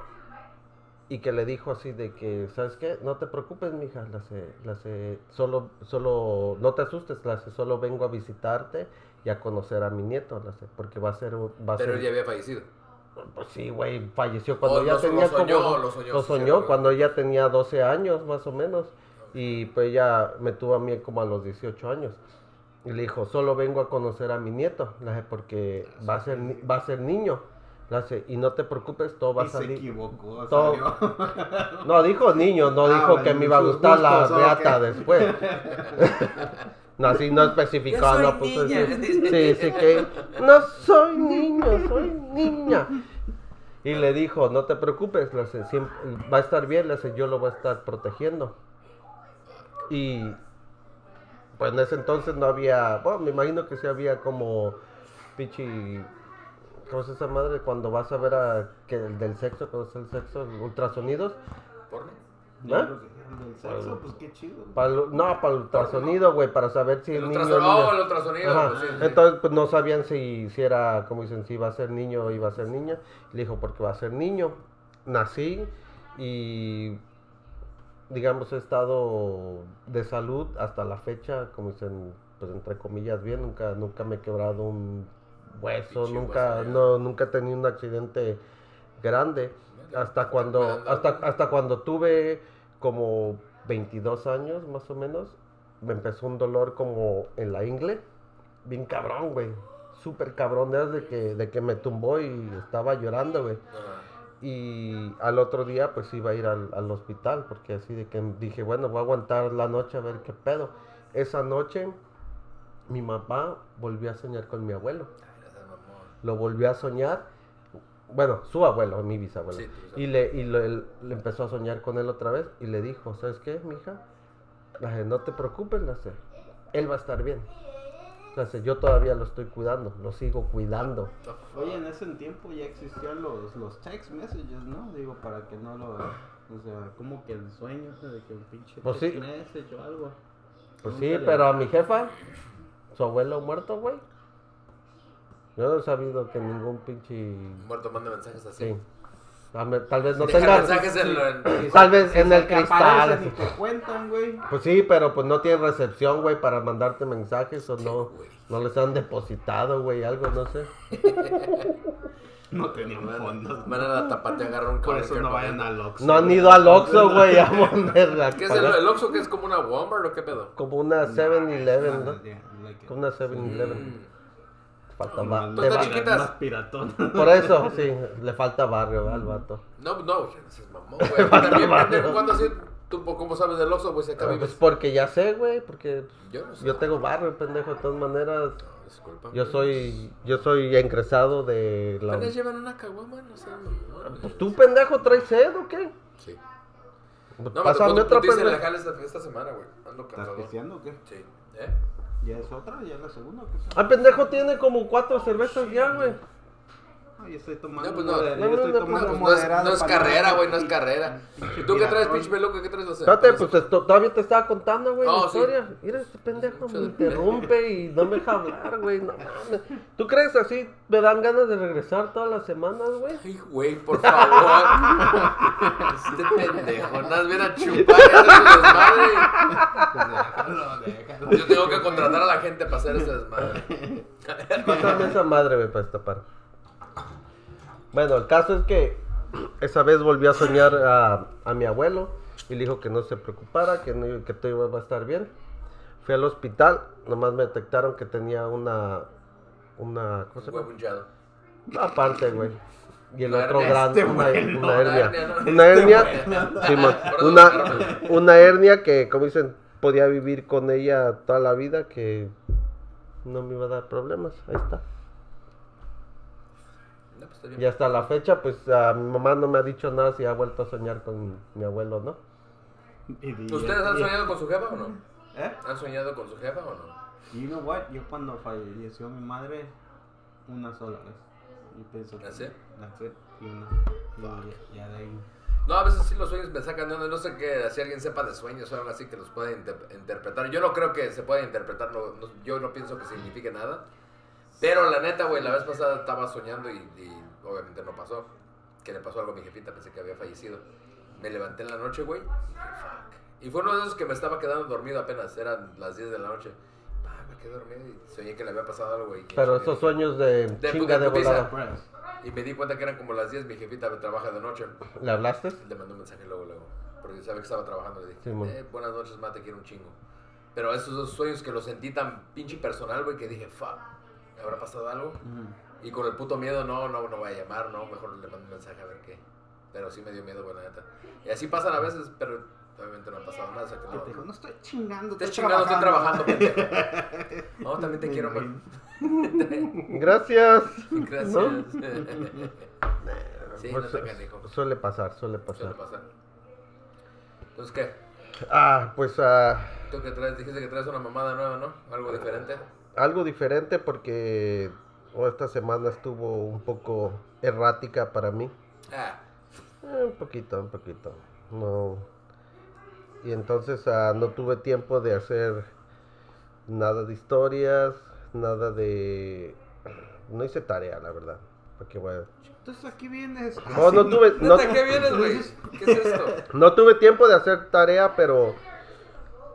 y que le dijo así de que sabes qué no te preocupes mija la sé, la sé, solo solo no te asustes la sé, solo vengo a visitarte y a conocer a mi nieto la sé, porque va a ser va a Pero ser él ya había fallecido. pues sí güey falleció cuando Oh, ya lo- lo tenía soñó, como lo soñó, lo sí, soñó cierto. cuando ella tenía 12 años más o menos y pues ella me tuvo a mí como a los 18 años y le dijo, solo vengo a conocer a mi nieto, la porque va a ser, va a ser niño. La y no te preocupes, todo va a Y se salir. equivocó, todo-. No, dijo niño, no Ah, dijo que me iba a gustar la gustos, beata ok. después. no, así no soy no puso niña. eso. Sí, sí que, no soy niño, soy niña. Y le dijo, no te preocupes, le hace, siempre, va a estar bien, le hace, yo lo voy a estar protegiendo. Y pues en ese entonces no había, bueno, me imagino que sí había como pichi, ¿cómo es esa madre? Cuando vas a ver a, que el del sexo, cuando es el sexo, ultrasonidos. ¿Eh? El del sexo, pues qué chido. Para el- no, para el ultrasonido, güey, para saber si El el niño... ultrasonido. niña. Oh, el ultrasonido. Ajá, pues, sí, sí. Entonces, pues no sabían si, si era, como dicen, si iba a ser niño o iba a ser niña. Le dijo, porque va a ser niño. Nací y, digamos, he estado de salud hasta la fecha, como dicen, pues entre comillas, bien. Nunca, nunca me he quebrado un hueso, nunca, hueso, no, nunca he tenido un accidente grande. Hasta cuando, hasta, hasta cuando tuve como 22 años, más o menos, me empezó un dolor como en la ingle. Bien cabrón, güey. Súper cabrón, desde que, de que me tumbó y estaba llorando, güey. Ajá. Y al otro día pues iba a ir al, al hospital porque así de que dije, bueno, voy a aguantar la noche a ver qué pedo. Esa noche mi mamá volvió a soñar con mi abuelo. Mamón. Lo volvió a soñar. Bueno, su abuelo, mi bisabuelo. Sí, y le, y lo- él- le empezó a soñar con él otra vez y le dijo, ¿sabes qué, mija? Dije, no te preocupes, dije, él va a estar bien. Dije, yo todavía lo estoy cuidando, lo sigo cuidando. Oye, en ese tiempo ya existían los, los text messages, ¿no? Digo, para que no lo... O sea, como que el sueño de que un pinche Pues text sí. message o algo. Pues Nunca sí, le- pero a mi jefa, su abuelo muerto, güey. Yo no he sabido que ningún pinche... Muerto manda mensajes así. Sí. Tal vez no Deja tenga... mensajes en, en- Tal vez en el cristal. y te cuentan, güey. Pues sí, pero pues no tiene recepción, güey, para mandarte mensajes o no. güey. No les han depositado, güey, algo, no sé. No tenían fondos. Van a la tapate a agarrar un Por eso que no vayan al Oxxo. No han ido al Oxxo, güey, a ponerla. ¿Qué es el, el Oxxo? que es como una Walmart o qué pedo? Como una 7-Eleven, ¿no? Como una 7-Eleven. Falta Más- ba- Entonces, chiquitas. Más piratón. Por eso, sí, le falta barrio ¿verdad, al vato. No, no, no seas mamón, güey. También, pendejo, ¿cuándo así? ¿Tú cómo sabes del Oxxo, güey? Si acá Pues vives. porque ya sé, güey, porque Yo no sé. yo tengo barrio, pendejo, de todas maneras. No, disculpa. Yo soy, yo soy ingresado de la... ¿Apenas llevan una caguama? No sé, mamón. Pues tú, pendejo, traes sed o qué? Sí. Pues No, Pásame me otra, pendejo. legal esta, esta semana, güey. Ando ¿Estás cansado. pisteando o qué? Sí. ¿Eh? ¿Ya es otra? ¿Ya es la segunda o qué es? Ah, pendejo, tiene como cuatro cervezas ya, güey. No, yo estoy tomando. No, pues no. No, estoy tomando No, pues no es, moderado no es para carrera, güey, no es carrera. ¿Y tú qué traes, pinche peluco? ¿Qué traes? Espérate, pues esto, todavía te estaba contando, güey, Oh, la sí. historia. Mira, este pendejo me interrumpe y no me deja hablar, güey. No mames. ¿Tú crees así me dan ganas de regresar todas las semanas, güey? Ay, güey, por favor. este pendejo, nada más viene a chupar su desmadre. Pues déjalo, déjalo. Yo tengo que contratar a la gente para hacer ese desmadre. Pásame esa madre, güey, para destapar. Bueno, el caso es que esa vez volví a soñar a, a mi abuelo y le dijo que no se preocupara, que, no- que todo iba a estar bien. Fui al hospital, nomás me detectaron que tenía una. Una. ¿Cómo se llama? Aparte, güey. Y el otro hernia. grande, Este una, hernia. una hernia. Una Este una, una hernia que, como dicen, podía vivir con ella toda la vida, que no me iba a dar problemas. Ahí está. No. Y hasta la fecha, pues a mi mamá no me ha dicho nada si ha vuelto a soñar con mi abuelo, ¿no? ¿Ustedes han soñado con su jefa o no? ¿Eh? ¿Han soñado con su jefa o no? You know what? Yo cuando falleció mi madre, una sola vez. Yo pienso it. Y una. Y ya de ahí. No, a veces sí los sueños me sacan de onda. No sé que si alguien sepa de sueños o algo así que los pueda inter- interpretar. Yo no creo que se pueda interpretar. no- no- yo no pienso que signifique nada. Pero la neta, güey, la vez pasada estaba soñando y, y obviamente no pasó. Que le pasó algo a mi jefita, pensé que había fallecido. Me levanté en la noche, güey. Y fue uno de esos que me estaba quedando dormido apenas. Eran las 10 de la noche. Ah, me quedé dormido y soñé que le había pasado algo, güey. Pero esos sueños de, De- chinga de volada. Y me di cuenta que eran como las 10. Mi jefita me trabaja de noche. ¿Le hablaste? Le mandó un mensaje luego, luego. Porque sabía que estaba trabajando. Le dije, Sí, eh, buenas noches, mate, quiero un chingo. Pero esos dos sueños que los sentí tan pinche personal, güey, que dije, fuck, ¿me habrá pasado algo? Y con el puto miedo, no, no, no voy a llamar, no, mejor le mando un mensaje a ver qué. Pero sí me dio miedo, la neta. Y así pasan a veces, pero obviamente no ha pasado nada. O sea que Que te dijo, no. no estoy chingando. Estás chingado, estoy trabajando, pendejo. No, también te quiero, güey. Gracias. Gracias. ¿No? sí, Pues, no te canijo. suele pasar, suele Suele pasar. pasar. Entonces, ¿qué? Ah, pues ah, Tú que traes, dijiste que traes una mamada nueva, ¿no? Algo diferente. Algo diferente porque oh, esta semana estuvo un poco errática para mí. Ah, Eh, un poquito, un poquito. No. Y entonces ah, no tuve tiempo de hacer nada de historias, nada de... No hice tarea, la verdad. Porque bueno, Entonces aquí vienes. no, no tuve, no, ¿Neta qué vienes, güey? ¿Qué es esto? no tuve tiempo de hacer tarea, pero...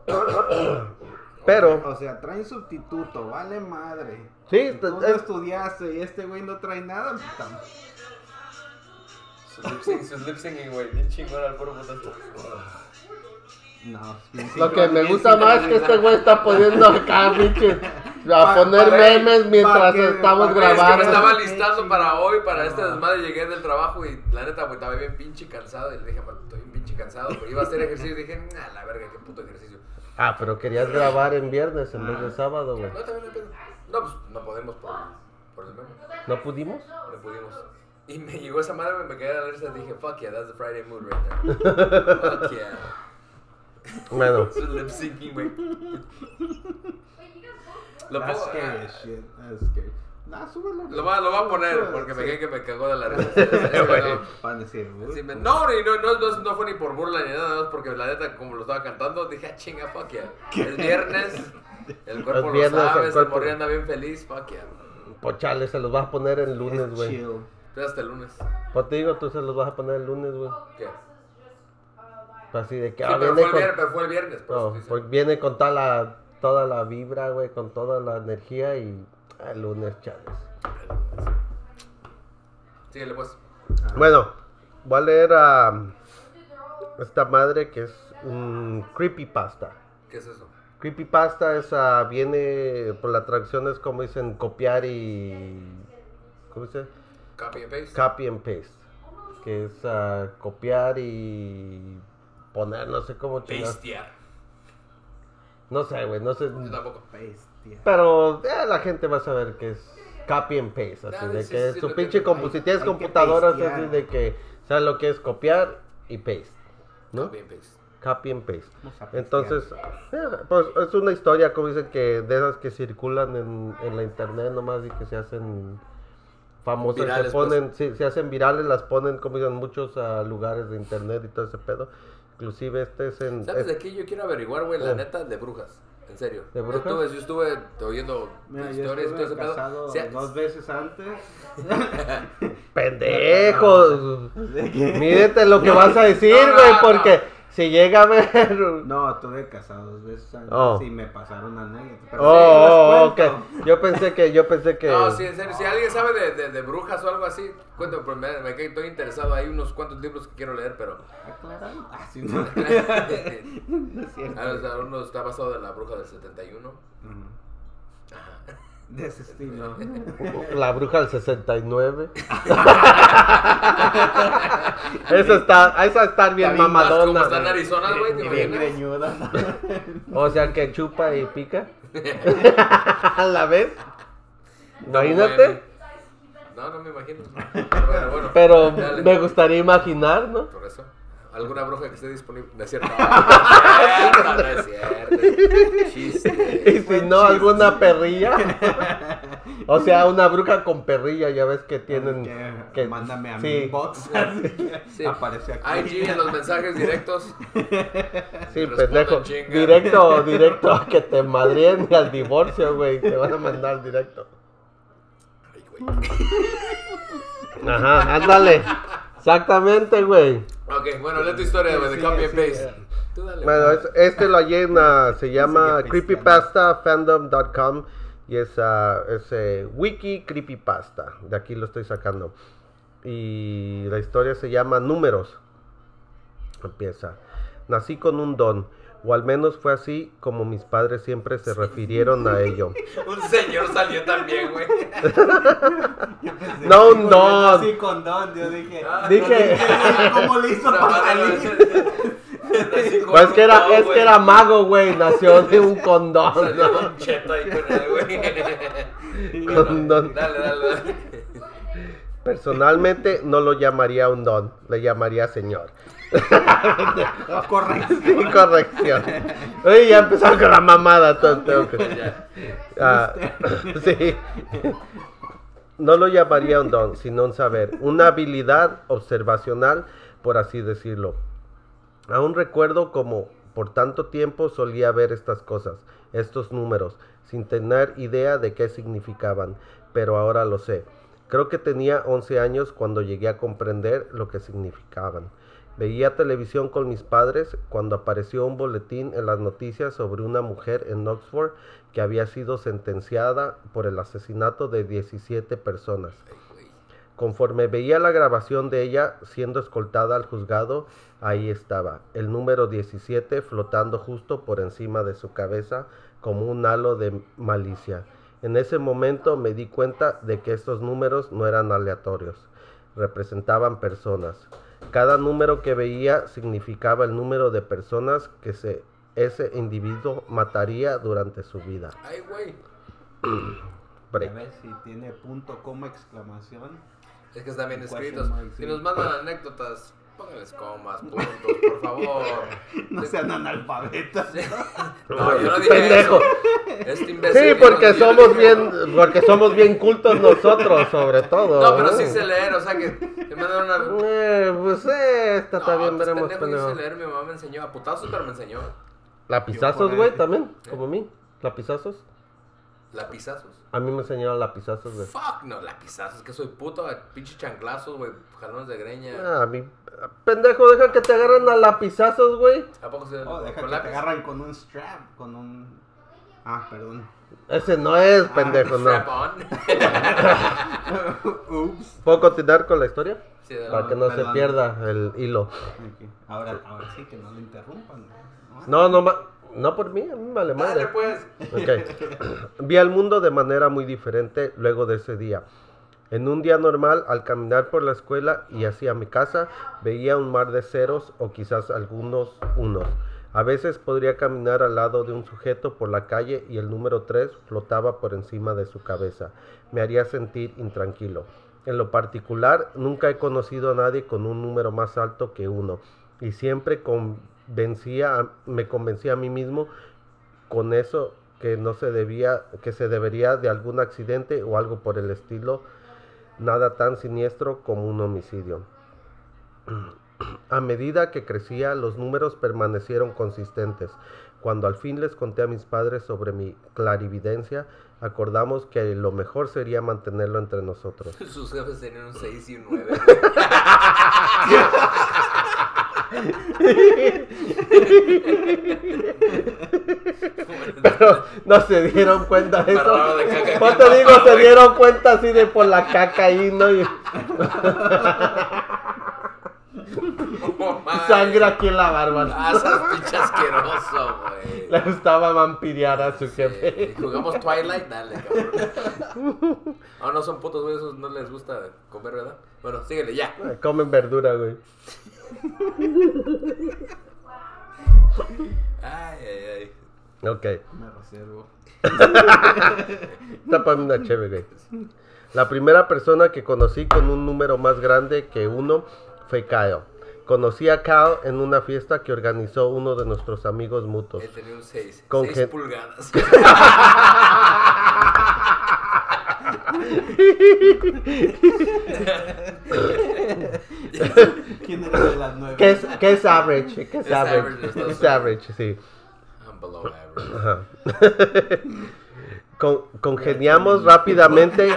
Pero... O sea, traen sustituto, vale madre. Sí, Tú no estudiaste y este güey no trae nada. puta. Sus lip syncing, güey. Bien chingón al puro putazo. No, bien Lo que me gusta más es que este güey está poniendo acá, pinche. a poner pa- memes mientras estamos pa' que- Güey, es que me grabando. estaba listando para hoy, para este desmadre. Llegué del trabajo y la neta, güey, estaba bien pinche cansado. Y le dije, "Man, estoy bien pinche cansado. Pero iba a hacer ejercicio y dije, nah, la verga, qué puto ejercicio. Ah, pero querías grabar en viernes en vez de sábado, güey. No, también no hay pedo. No, pues no podemos por, por el meme. ¿No pudimos? No pudimos. Y me llegó esa madre, me quedé a la risa y dije, fuck yeah, that's the Friday mood right there. fuck yeah. Bueno, Es lip syncing, güey. Lo That's scary ah, as shit. That's scary. Nah, súbelo. Lo va, lo va a poner Súbelo, porque me sí. que me cagó de la risa. No. Pues, no, y no, no, no, fue ni por burla ni nada, nada más porque la neta, como lo estaba cantando, dije, ah, chinga, fuck yeah. Es viernes, el cuerpo lo el sabe, este cuerpo. anda bien feliz, fuck yeah. pochale, se los vas a poner el lunes, es güey. hasta el lunes. Pues te digo, tú se los vas a poner el lunes, güey. ¿Qué? Así de que Sí, ah, pero, viene fue el con... viernes, pero fue el viernes, No, pues viene con toda la, toda la vibra, güey, con toda la energía y el lunes, chales. Síguele pues. Bueno, voy a leer a esta madre que es un creepypasta. ¿Qué es eso? Creepypasta es, ah, viene, por la traducción es como dicen, copiar y... ¿Cómo dice? Copy and paste. Copy and paste. Que es ah, copiar y poner, no sé cómo chingar. Pastear. No sé, güey, no sé. Yo tampoco. Bestia. Pero eh, la gente va a saber que es copy and paste. Así de sí, que sí, su lo pinche entiendo. compu- si Hay- tienes hay que computadoras, pastear. así de que sabes lo que es copiar y paste. ¿no? Copy and paste. Copy and paste. Entonces, eh, pues es una historia, como dicen, que de esas que circulan en, en la internet nomás y que se hacen famosas, Virales, se ponen, sí, se hacen virales, las ponen como dicen en muchos ah, lugares de internet y todo ese pedo. Inclusive este es en... ¿Sabes es- de qué yo quiero averiguar, güey? La Eh. neta, de brujas. En serio. ¿De brujas? Yo estuve, yo estuve oyendo Mira, historias y todo ese pedo. casado O sea, dos veces antes. Pendejos. Mídete lo que vas a decir, No, no, güey, no. porque si llega a ver... No, estuve casado dos veces antes Oh. y me pasaron anécdotas. pero Oh, sí, oh, las ok. Yo pensé que, yo pensé que... No, serio. Si alguien sabe de, de, de brujas o algo así, cuéntame, pues me, me quedé- estoy interesado. Hay unos cuantos libros que quiero leer, pero. Aclarar. Ah, sí, no. no es cierto. Ah, o sea, uno está basado en la bruja del 71. Ujú. Ajá. De ese estilo. La bruja del 69. esa está, esa está bien bien, Más como mamadona. está en. Arizona, güey, ¿te Y bien imaginas? greñuda. O sea que chupa y pica. ¿A la vez? Imagínate. No, no me imagino. Pero bueno, bueno. Pero Dale. me gustaría imaginar, ¿no? Por eso. ¿Alguna bruja que esté disponible? No es cierto. No, no es cierto. No es cierto. Chiste. Y si no, alguna perrilla. O sea, una bruja con perrilla, ya ves que tienen. Que, que- mándame a sí. mi que Sí. Aparece aquí. IG en los mensajes directos. Sí, pendejo. chinga. Directo, directo a que te madrien y al divorcio, güey. Te van a mandar directo. Ay, güey. Ajá, ándale. Exactamente, güey. Ok, bueno, lee tu historia, güey, de Sí, copy and sí, paste. Tú dale. Bueno, es- este lo llena, se llama creepypastafandom.com y es, ah, es eh, wiki creepypasta. De aquí lo estoy sacando. Y la historia se llama Números. Empieza. Nací con un don, o al menos fue así como mis padres siempre se refirieron a ello. Un señor salió también, güey. No, un don. Así con don. Yo dije. Ah, Dije- ¿Cómo le hizo para salir? Pues es que era, es que era mago, güey. Nació de un condón. Salió ¿no? un cheto ahí con él, güey. Condón. Dale, dale, dale. Personalmente no lo llamaría un don, le llamaría señor. Correcto. Sin corrección. Oye, ya empezaron con la mamada. que- Ya. Ah, sí. No lo llamaría un don, sino un saber, una habilidad observacional, por así decirlo. Aún recuerdo como por tanto tiempo solía ver estas cosas, estos números, sin tener idea de qué significaban, pero ahora lo sé. Creo que tenía 11 años cuando llegué a comprender lo que significaban. Veía televisión con mis padres cuando apareció un boletín en las noticias sobre una mujer en Oxford que había sido sentenciada por el asesinato de 17 personas. Conforme veía la grabación de ella siendo escoltada al juzgado, ahí estaba, el número 17 flotando justo por encima de su cabeza, como un halo de malicia. En ese momento me di cuenta de que estos números no eran aleatorios, representaban personas. Cada número que veía significaba el número de personas que se, ese individuo mataría durante su vida. Ay, güey. A ver si tiene punto, coma, exclamación. Es que están bien escritos. Si nos mandan anécdotas, pónganles comas, puntos, por favor. No sean analfabetas. No, yo no dije Pendejo. eso. Este imbécil Sí, porque somos bien, porque somos bien cultos nosotros, sobre todo. No, pero ¿eh? sí sé leer, o sea que te mandan una... Eh, pues eh, esta No, también pues, veremos, pendejo, yo sé leer, mi mamá me enseñó a putazos, pero me enseñó. Lapizazos, güey, también, como a mí. Lapizazos. Lapizazos. A mí me enseñaron lapizazos, güey. Fuck, no, lapizazos, que soy puto, pinche chanclazos, güey, jalones de greña. Ah, a mí. Pendejo, deja que te agarren a lapizazos, güey. ¿A poco se Oh, deja con que lápiz? te agarran con un strap, con un... Ah, perdón. Ese no es, Ah, pendejo, Strap no. on. Ups. ¿Puedo continuar con la historia? Sí, de- Para que no se pierda el hilo. Ahora, ahora sí que no lo interrumpan. ¿no? No, no, ma- no por mí, a mí me vale madre. Dale, pues. Ok. Vi al mundo de manera muy diferente luego de ese día. En un día normal, al caminar por la escuela y hacia mi casa, veía un mar de ceros o quizás algunos unos. A veces podría caminar al lado de un sujeto por la calle y el número 3 flotaba por encima de su cabeza. Me haría sentir intranquilo. En lo particular, nunca he conocido a nadie con un número más alto que uno y siempre convencía, a- me convencía a mí mismo con eso que no se debía, que se debería de algún accidente o algo por el estilo, nada tan siniestro como un homicidio. A medida que crecía, los números permanecieron consistentes. Cuando al fin les conté a mis padres sobre mi clarividencia, acordamos que lo mejor sería mantenerlo entre nosotros. Sus jefes tenían un 6 y un 9. Pero no se dieron cuenta de eso. Barrado de caca ¿Cómo aquí te en digo? Se dieron cuenta así de por la caca ahí, ¿no? Y sangre aquí en la barba. Ah, esas pinche asqueroso, güey. Le gustaba vampirear a su Sí, jefe. Jugamos Twilight, dale, cabrón. Ah, no son putos, güey, esos no les gusta comer, ¿verdad? Bueno, síguele, ya. Comen verdura, güey. Ay, ay, ay. Ok. Me reservo. Tápame una chévere, güey. La primera persona que conocí con un número más grande que uno fue Kyle. Conocí a Kyle en una fiesta que organizó uno de nuestros amigos mutuos. Él tenía un 6. Con 6 gen- pulgadas. ¿Quién era de las nueve? ¿Qué es, qué es average? ¿Qué es, Es average average? Es average, sí. I'm below average. Ajá. Con- congeniamos rápidamente.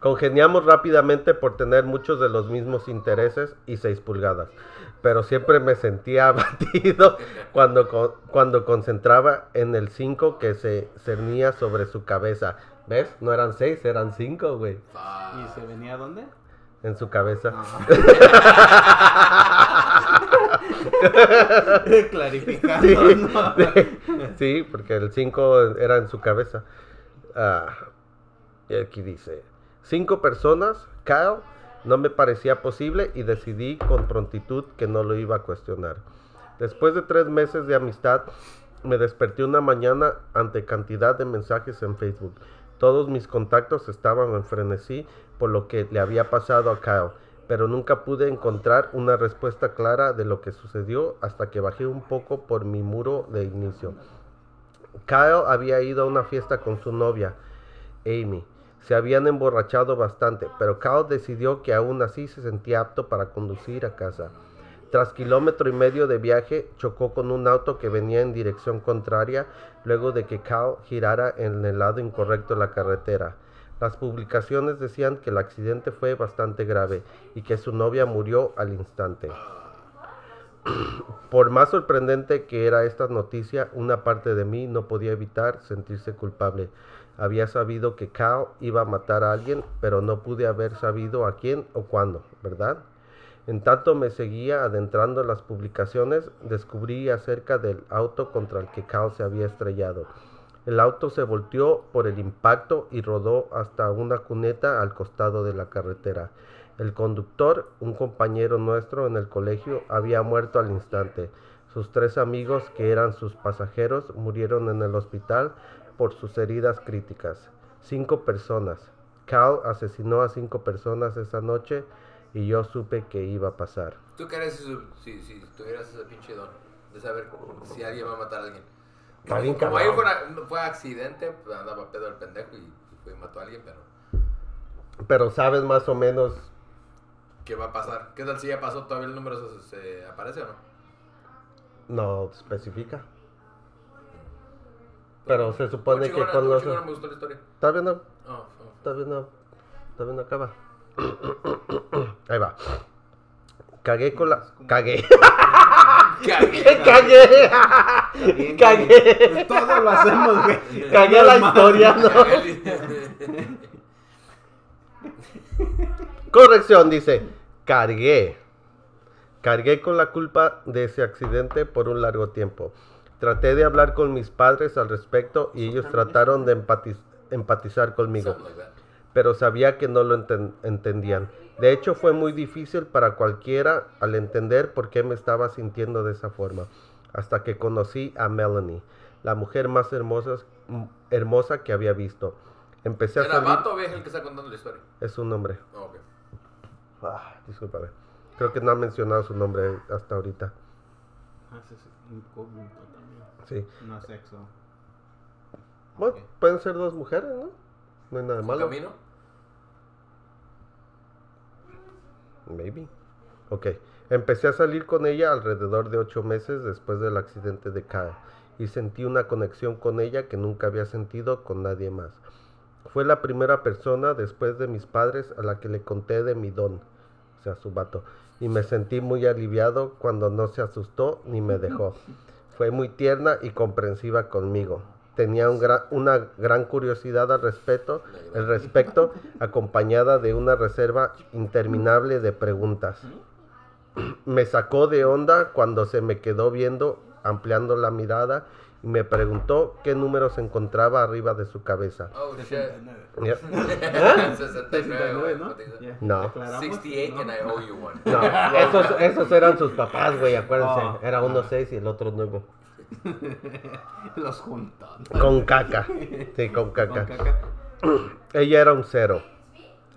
Congeniamos rápidamente por tener muchos de los mismos intereses y 6 pulgadas. Pero siempre me sentía abatido cuando, co- cuando concentraba en el 5 que se cernía sobre su cabeza. ¿Ves? No eran 6, eran 5, güey. ¿Y se venía dónde? En su cabeza. Clarificando, Sí, ¿no? sí, sí, porque el 5 era en su cabeza. Ah, y aquí dice, cinco personas, Kyle, no me parecía posible y decidí con prontitud que no lo iba a cuestionar. Después de tres meses de amistad, me desperté una mañana ante cantidad de mensajes en Facebook. Todos mis contactos estaban en frenesí por lo que le había pasado a Kyle, pero nunca pude encontrar una respuesta clara de lo que sucedió hasta que bajé un poco por mi muro de inicio. Kyle había ido a una fiesta con su novia, Amy. Se habían emborrachado bastante, pero Kyle decidió que aún así se sentía apto para conducir a casa. Tras kilómetro y medio de viaje, chocó con un auto que venía en dirección contraria luego de que Kyle girara en el lado incorrecto de la carretera. Las publicaciones decían que el accidente fue bastante grave y que su novia murió al instante. Por más sorprendente que era esta noticia, una parte de mí no podía evitar sentirse culpable. Había sabido que Kyle iba a matar a alguien, pero no pude haber sabido a quién o cuándo, ¿verdad? En tanto me seguía adentrando en las publicaciones, descubrí acerca del auto contra el que Cal se había estrellado. El auto se volteó por el impacto y rodó hasta una cuneta al costado de la carretera. El conductor, un compañero nuestro en el colegio, había muerto al instante. Sus tres amigos, que eran sus pasajeros, murieron en el hospital por sus heridas críticas. Cinco personas. Cal asesinó a cinco personas esa noche y yo supe que iba a pasar. ¿Tú qué harías si, si, tuvieras ese pinche don de saber si alguien va a matar a alguien? Está bien Como ahí fue, fue accidente, pues andaba pedo el pendejo y, y fue y mató a alguien, pero Pero sabes más o menos, ¿qué va a pasar? ¿Qué tal si ya pasó? ¿Todavía el número se, se aparece o no? no especifica. Pero se supone que cuando... chingona, me gustó la historia. ¿Está bien? no? Oh, oh. Está bien, no. Está bien, acaba. Ahí va. Cagué con la... Cagué. Cagué. Cagué. Cagué. Pues todo lo hacemos, güey. Cagué la historia, ¿no? Corrección, dice. Cargué. Cargué con la culpa de ese accidente por un largo tiempo. Traté de hablar con mis padres al respecto y ellos trataron de empatiz- empatizar conmigo. Pero sabía que no lo enten- entendían. De hecho, fue muy difícil para cualquiera al entender por qué me estaba sintiendo de esa forma, hasta que conocí a Melanie, la mujer más hermosa, hermosa que había visto. Empecé a ¿Era salir... vato o vieja el que está contando la historia? Es un nombre. Oh, ok. Ah, discúlpame. Creo que no ha mencionado su nombre hasta ahorita. Ah, sí, sí. Sí. No sexo. Bueno, pueden ser dos mujeres, ¿no? No hay nada ¿Un malo. camino? Maybe. Ok. Empecé a salir con ella alrededor de ocho meses después del accidente de Kyle y sentí una conexión con ella que nunca había sentido con nadie más. Fue la primera persona después de mis padres a la que le conté de mi don, o sea, su vato, y me sentí muy aliviado cuando no se asustó ni me dejó. Fue muy tierna y comprensiva conmigo. Tenía un una gran curiosidad al respecto, al respecto, acompañada de una reserva interminable de preguntas. Me sacó de onda cuando se me quedó viendo, ampliando la mirada, me preguntó qué número se encontraba arriba de su cabeza. Oh, shit. 69. Yep. 69, ¿no? ¿no? Ya. No. ¿Aclaramos? 68 No. and I owe you one. No, esos, esos eran sus papás, güey, acuérdense. Oh. Era uno seis y el otro nueve. Los juntó. Con caca. Sí, con Con caca. caca. Ella era un cero.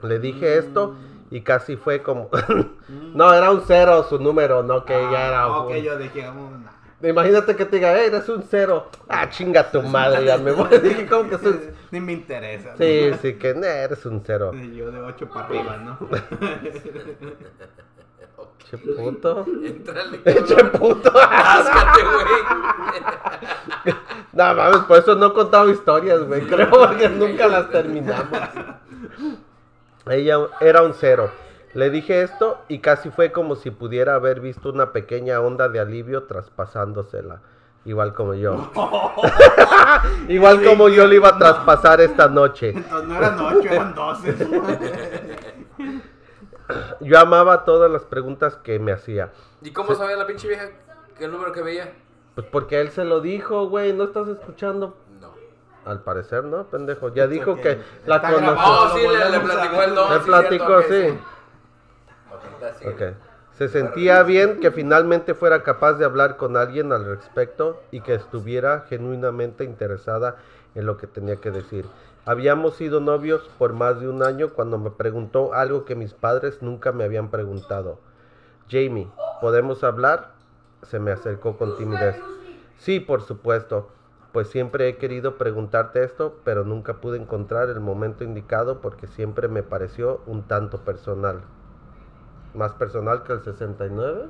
Le dije esto y casi fue como... no, era un cero su número, no que ella era... Ah, Ok, un- yo dije, oh, nah. Imagínate que te diga, "Hey, eres un cero. Ah, chinga tu madre, ya me voy. Dije, ¿cómo que soy? Ni me interesa. Sí, sí, que "Nah, eres un cero. ¿no? Yo de 8 para arriba, ¿no? Che puto. Entrale, Che puto. Áscate, güey. No mames, por eso no he contado historias, güey. Creo porque nunca las terminamos. Ella era un cero. Le dije esto y casi fue como si pudiera haber visto una pequeña onda de alivio traspasándosela. Igual como yo. Igual como yo le iba a traspasar esta noche. Entonces no eran 8, eran 12. Yo amaba todas las preguntas que me hacía. ¿Y cómo sabía la pinche vieja que el número que veía? Pues porque él se lo dijo, güey. ¿No estás escuchando? No. Al parecer, ¿no, pendejo? Ya dijo que la conoció. Oh, sí, le, le platicó el don. Le sí, platicó, sí. Se sentía bien que finalmente fuera capaz de hablar con alguien al respecto y que estuviera genuinamente interesada en lo que tenía que decir. Habíamos sido novios por más de un año cuando me preguntó algo que mis padres nunca me habían preguntado. Jamie, ¿podemos hablar? Se me acercó con timidez. Sí, por supuesto. Pues siempre he querido preguntarte esto, pero nunca pude encontrar el momento indicado porque siempre me pareció un tanto personal. Más personal que el 69.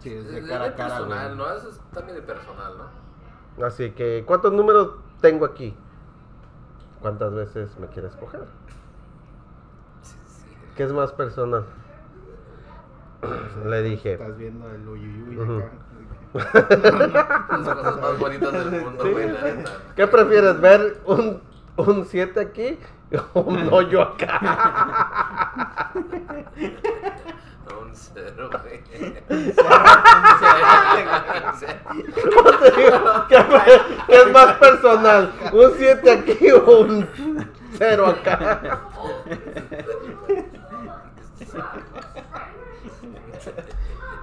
Sí, es de cara a cara. personal. ¿no? Eso es también de personal, ¿no? Así que, ¿cuántos números tengo aquí? ¿Cuántas veces me quieres coger? Sí, sí. ¿Qué es más personal? Le dije. Estás viendo el uyuyuy Ujú. acá. Las cosas más bonitas del mundo, Sí, güey, la. ¿Qué prefieres? ¿Ver un, un 7 aquí o un hoyo acá? cero, güey. ¿Qué, qué es más personal? ¿Un 7 aquí o un 0 acá?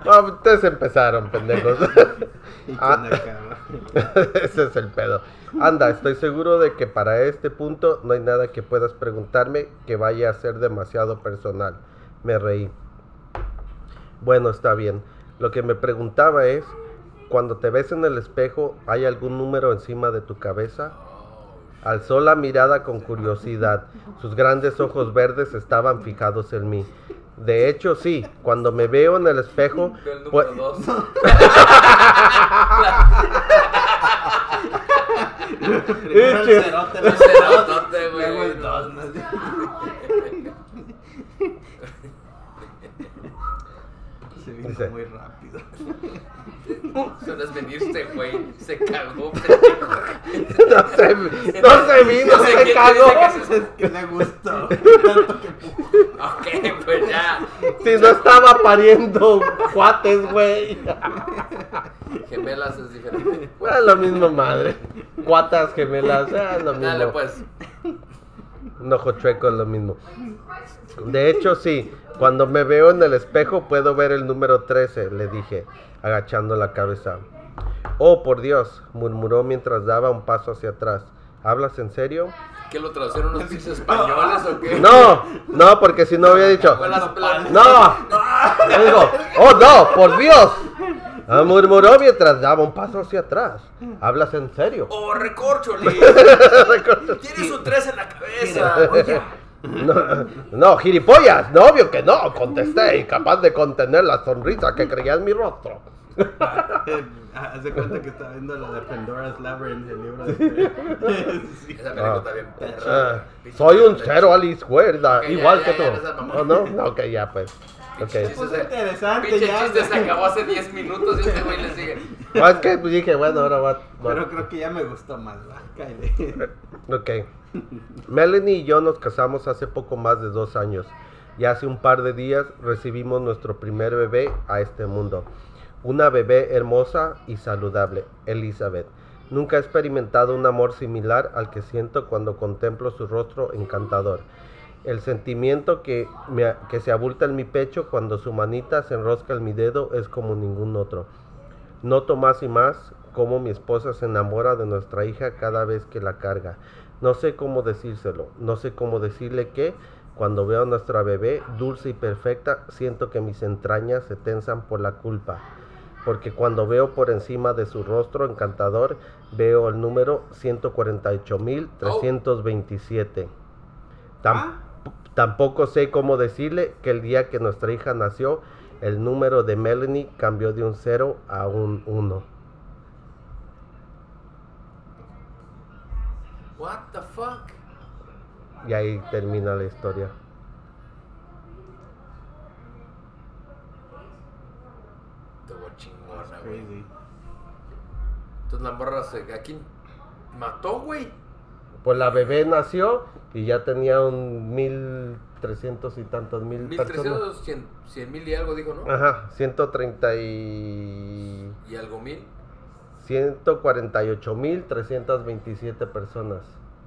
No, ustedes empezaron, pendejos. Y Ah. Ese es el pedo. Anda, estoy seguro de que para este punto no hay nada que puedas preguntarme que vaya a ser demasiado personal. Me reí. Bueno, está bien. Lo que me preguntaba es, cuando te ves en el espejo, ¿hay algún número encima de tu cabeza? Alzó la mirada con curiosidad. Sus grandes ojos verdes estaban fijados en mí. De hecho, sí, cuando me veo en el espejo, Veo el pues- número dos. Primero el ¿no? Se vino Dice. muy rápido. Eso no es venirse, güey. Se cagó, pendejo. no se, no se vino, No se quién cagó. que se- Es que le gustó. Tanto que Ok, pues ya. Si no estaba pariendo cuates, güey. Gemelas es diferente. Es lo mismo, madre. Cuatas, gemelas, es lo mismo. Dale, pues. Un ojo chueco es lo mismo. De hecho, sí. Cuando me veo en el espejo puedo ver el número 13, le dije, agachando la cabeza. Oh, por Dios, murmuró mientras daba un paso hacia atrás. ¿Hablas en serio? ¿Qué lo traducieron unos pinches españoles o qué? No, no, porque si no había dicho. No, digo, oh no, por Dios. Ah, murmuró mientras daba un paso hacia atrás. ¿Hablas en serio? Oh, recorcholis. Tienes un 3 en la cabeza. No, no, gilipollas, no, obvio que no, contesté, incapaz de contener la sonrisa que creía en mi rostro. Haz de cuenta que está viendo la de Pandora's Labyrinth, el libro de. Sí. Esa película está bien Ah, perra. Pinche soy un cero a la izquierda, Ok, ya, igual ya, que ya, tú. no seas mamón. ¿O no? Ok, ya pues. Pinche Ok. chiste Pues se- interesante, Pinche ya. chiste se acabó hace 10 minutos y este güey le sigue. No, es que pues, dije, bueno, ahora va. va- Pero creo que ya me gustó más, va. Cállate. Ok. Melanie y yo nos casamos hace poco más de dos años y hace un par de días recibimos nuestro primer bebé a este mundo. Una bebé hermosa y saludable, Elizabeth. Nunca he experimentado un amor similar al que siento cuando contemplo su rostro encantador. El sentimiento que, que se abulta en mi pecho cuando su manita se enrosca en mi dedo es como ningún otro. Noto más y más cómo mi esposa se enamora de nuestra hija cada vez que la carga. No sé cómo decírselo, no sé cómo decirle que cuando veo a nuestra bebé dulce y perfecta, siento que mis entrañas se tensan por la culpa. Porque cuando veo por encima de su rostro encantador, veo el número 148.327. Tam- Ah. Tampoco sé cómo decirle que el día que nuestra hija nació, el número de Melanie cambió de un 0 a un 1. What the fuck? Y ahí termina la historia. Estuvo Entonces la morra se. ¿A quién mató, güey? Pues la bebé nació y ya tenía un 1300 y tantos mil. 1300, 100, 100 mil y algo dijo, ¿no? Ajá, 130 y... Y algo mil. 148.327 personas.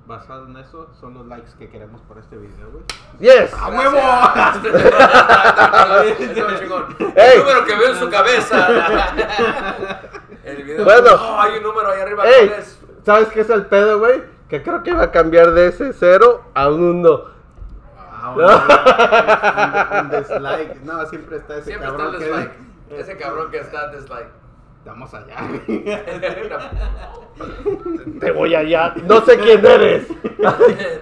Basado en eso, son los likes que queremos por este video, güey. ¡Yes! ¡A. Ey. El número que veo en su cabeza. El video. Bueno. Oh, hay un número ahí arriba. ¡Ey! ¿cuál es? ¿Sabes qué es el pedo, güey? Que creo que va a cambiar de ese 0 a un 1. Ah, bueno, un, un dislike. No, siempre está ese Siempre está cabrón el que dislike. Ese cabrón que está dislike. Estamos allá. Te voy allá. No sé quién eres.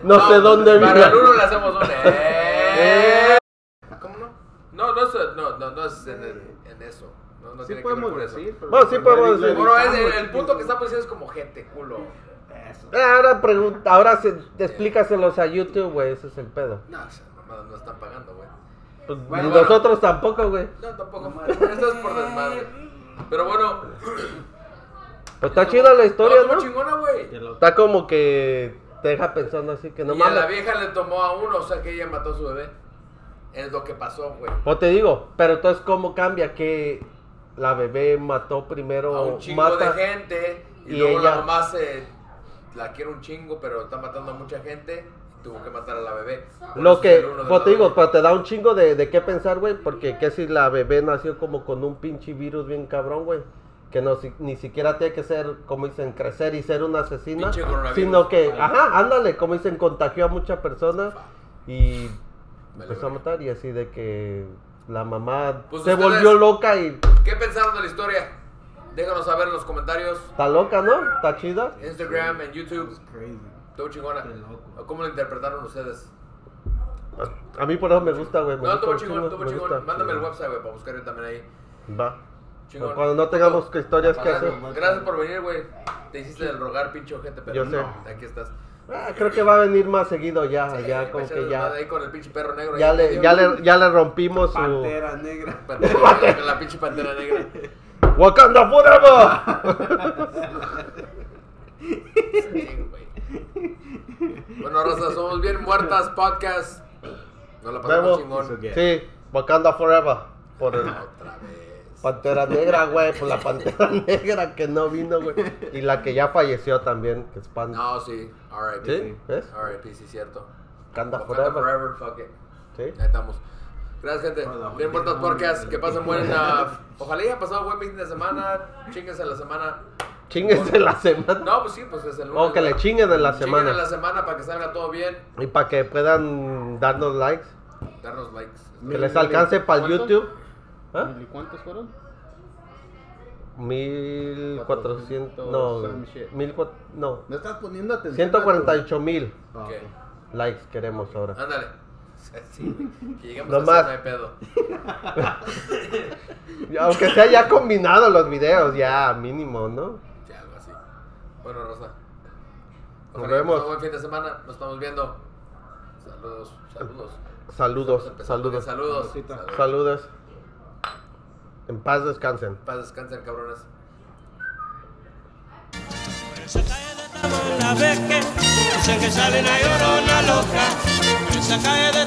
No sé dónde Para vive. el uno le hacemos un. ¡Eh! ¿Cómo no? No, no es, no, no, no es en, el- en eso. No, no Sí tiene que ver podemos con eso. decir. pero Bueno, sí podemos decir. Bueno, es editamos, el, el punto que estamos diciendo es como gente, culo. Eso. Ah, Ahora pregunta, ahora se, explícaselos a YouTube, güey. Ese es el pedo. No, no están pagando, güey. Pues, Bueno, nosotros tampoco, güey. No, tampoco. Esto es por desmadre. Pero bueno. Pues está chida la historia, estuvo ¿no? chingona, güey. Está como que te deja pensando así que no y a la vieja le tomó a uno, o sea que ella mató a su bebé. Es lo que pasó, güey. O te digo, pero entonces, ¿cómo cambia que la bebé mató primero, A un chingo mata? de gente. Y, y luego ella- la mamá se. La quiere un chingo, pero está matando a mucha gente. Tuvo que matar a la bebé. Por Lo que, pues te digo, pero te da un chingo de, de qué pensar, güey, porque qué si la bebé nació como con un pinche virus bien cabrón, güey, que no, si- ni siquiera tiene que ser, como dicen, crecer y ser una asesina, sino que, ajá, ándale, como dicen, contagió a muchas personas y Vale, empezó a matar y así de que la mamá Pues se volvió loca y ¿Qué pensaron de la historia? Déjanos saber en los comentarios. está loca, ¿no? Está chida. Instagram, en YouTube. Todo chingona. Qué loco. ¿Cómo lo interpretaron ustedes? A mí por eso me gusta, güey. No, un chingón, me chingón. gusta. Mándame el website, güey, para buscar también ahí. Va. Chingón. Cuando no tengamos historias que hacer. Gracias por venir, güey. Te hiciste del rogar, pinche ojete, pero Yo sé. no, aquí estás. Ah, creo que va a venir más seguido ya, Sí, ya como que ya. Ahí con el pinche perro negro. Ya le, ya le, ya le rompimos su Pantera negra. Pantera negra, con la pinche pantera negra. Wakanda Forever. Sí, güey. Bueno, Raza, somos bien muertas podcast. No la pasamos chingón. Sí, Wakanda Forever. Por el Otra vez. Pantera Negra, güey, por la Pantera Negra que no vino, güey. Y la que ya falleció también, que es Pan. No, sí. R.I.P. ¿Sí? ¿Ves? R.I.P. sí, cierto. Wakanda Wakanda Forever. forever, fuck it. Sí. Ahí estamos. Gracias, gente. Hola, Bien muertas podcast. Que pasen buena. Ojalá haya pasado buen fin de semana. Chinguense la semana. Chinguense la semana. No, pues sí, pues es el lunes. O que le chinguen en la Chinguen en la semana. semana para que salga todo bien. Y para que puedan darnos likes. Darnos likes. Que les alcance para el. YouTube. ¿Ah? ¿Y cuántos fueron? Mil cuatrocientos. No, Some shit. mil No. No estás poniendo atención. Ciento cuarenta y ocho mil Ah, Ok. ok. likes queremos ahora. Ándale. Sí. Que llegamos No a más. hacer, no hay pedo. Aunque sea ya combinado los videos, ya mínimo, ¿no? Bueno, Rosa. Nos vemos. pasado buen fin de semana. Nos estamos viendo. Saludos. Saludos. Saludos, saludos. Saludos. Saludos. saludos. En paz descansen. Paz descansen, cabrones. Que dicen que llorona loca. De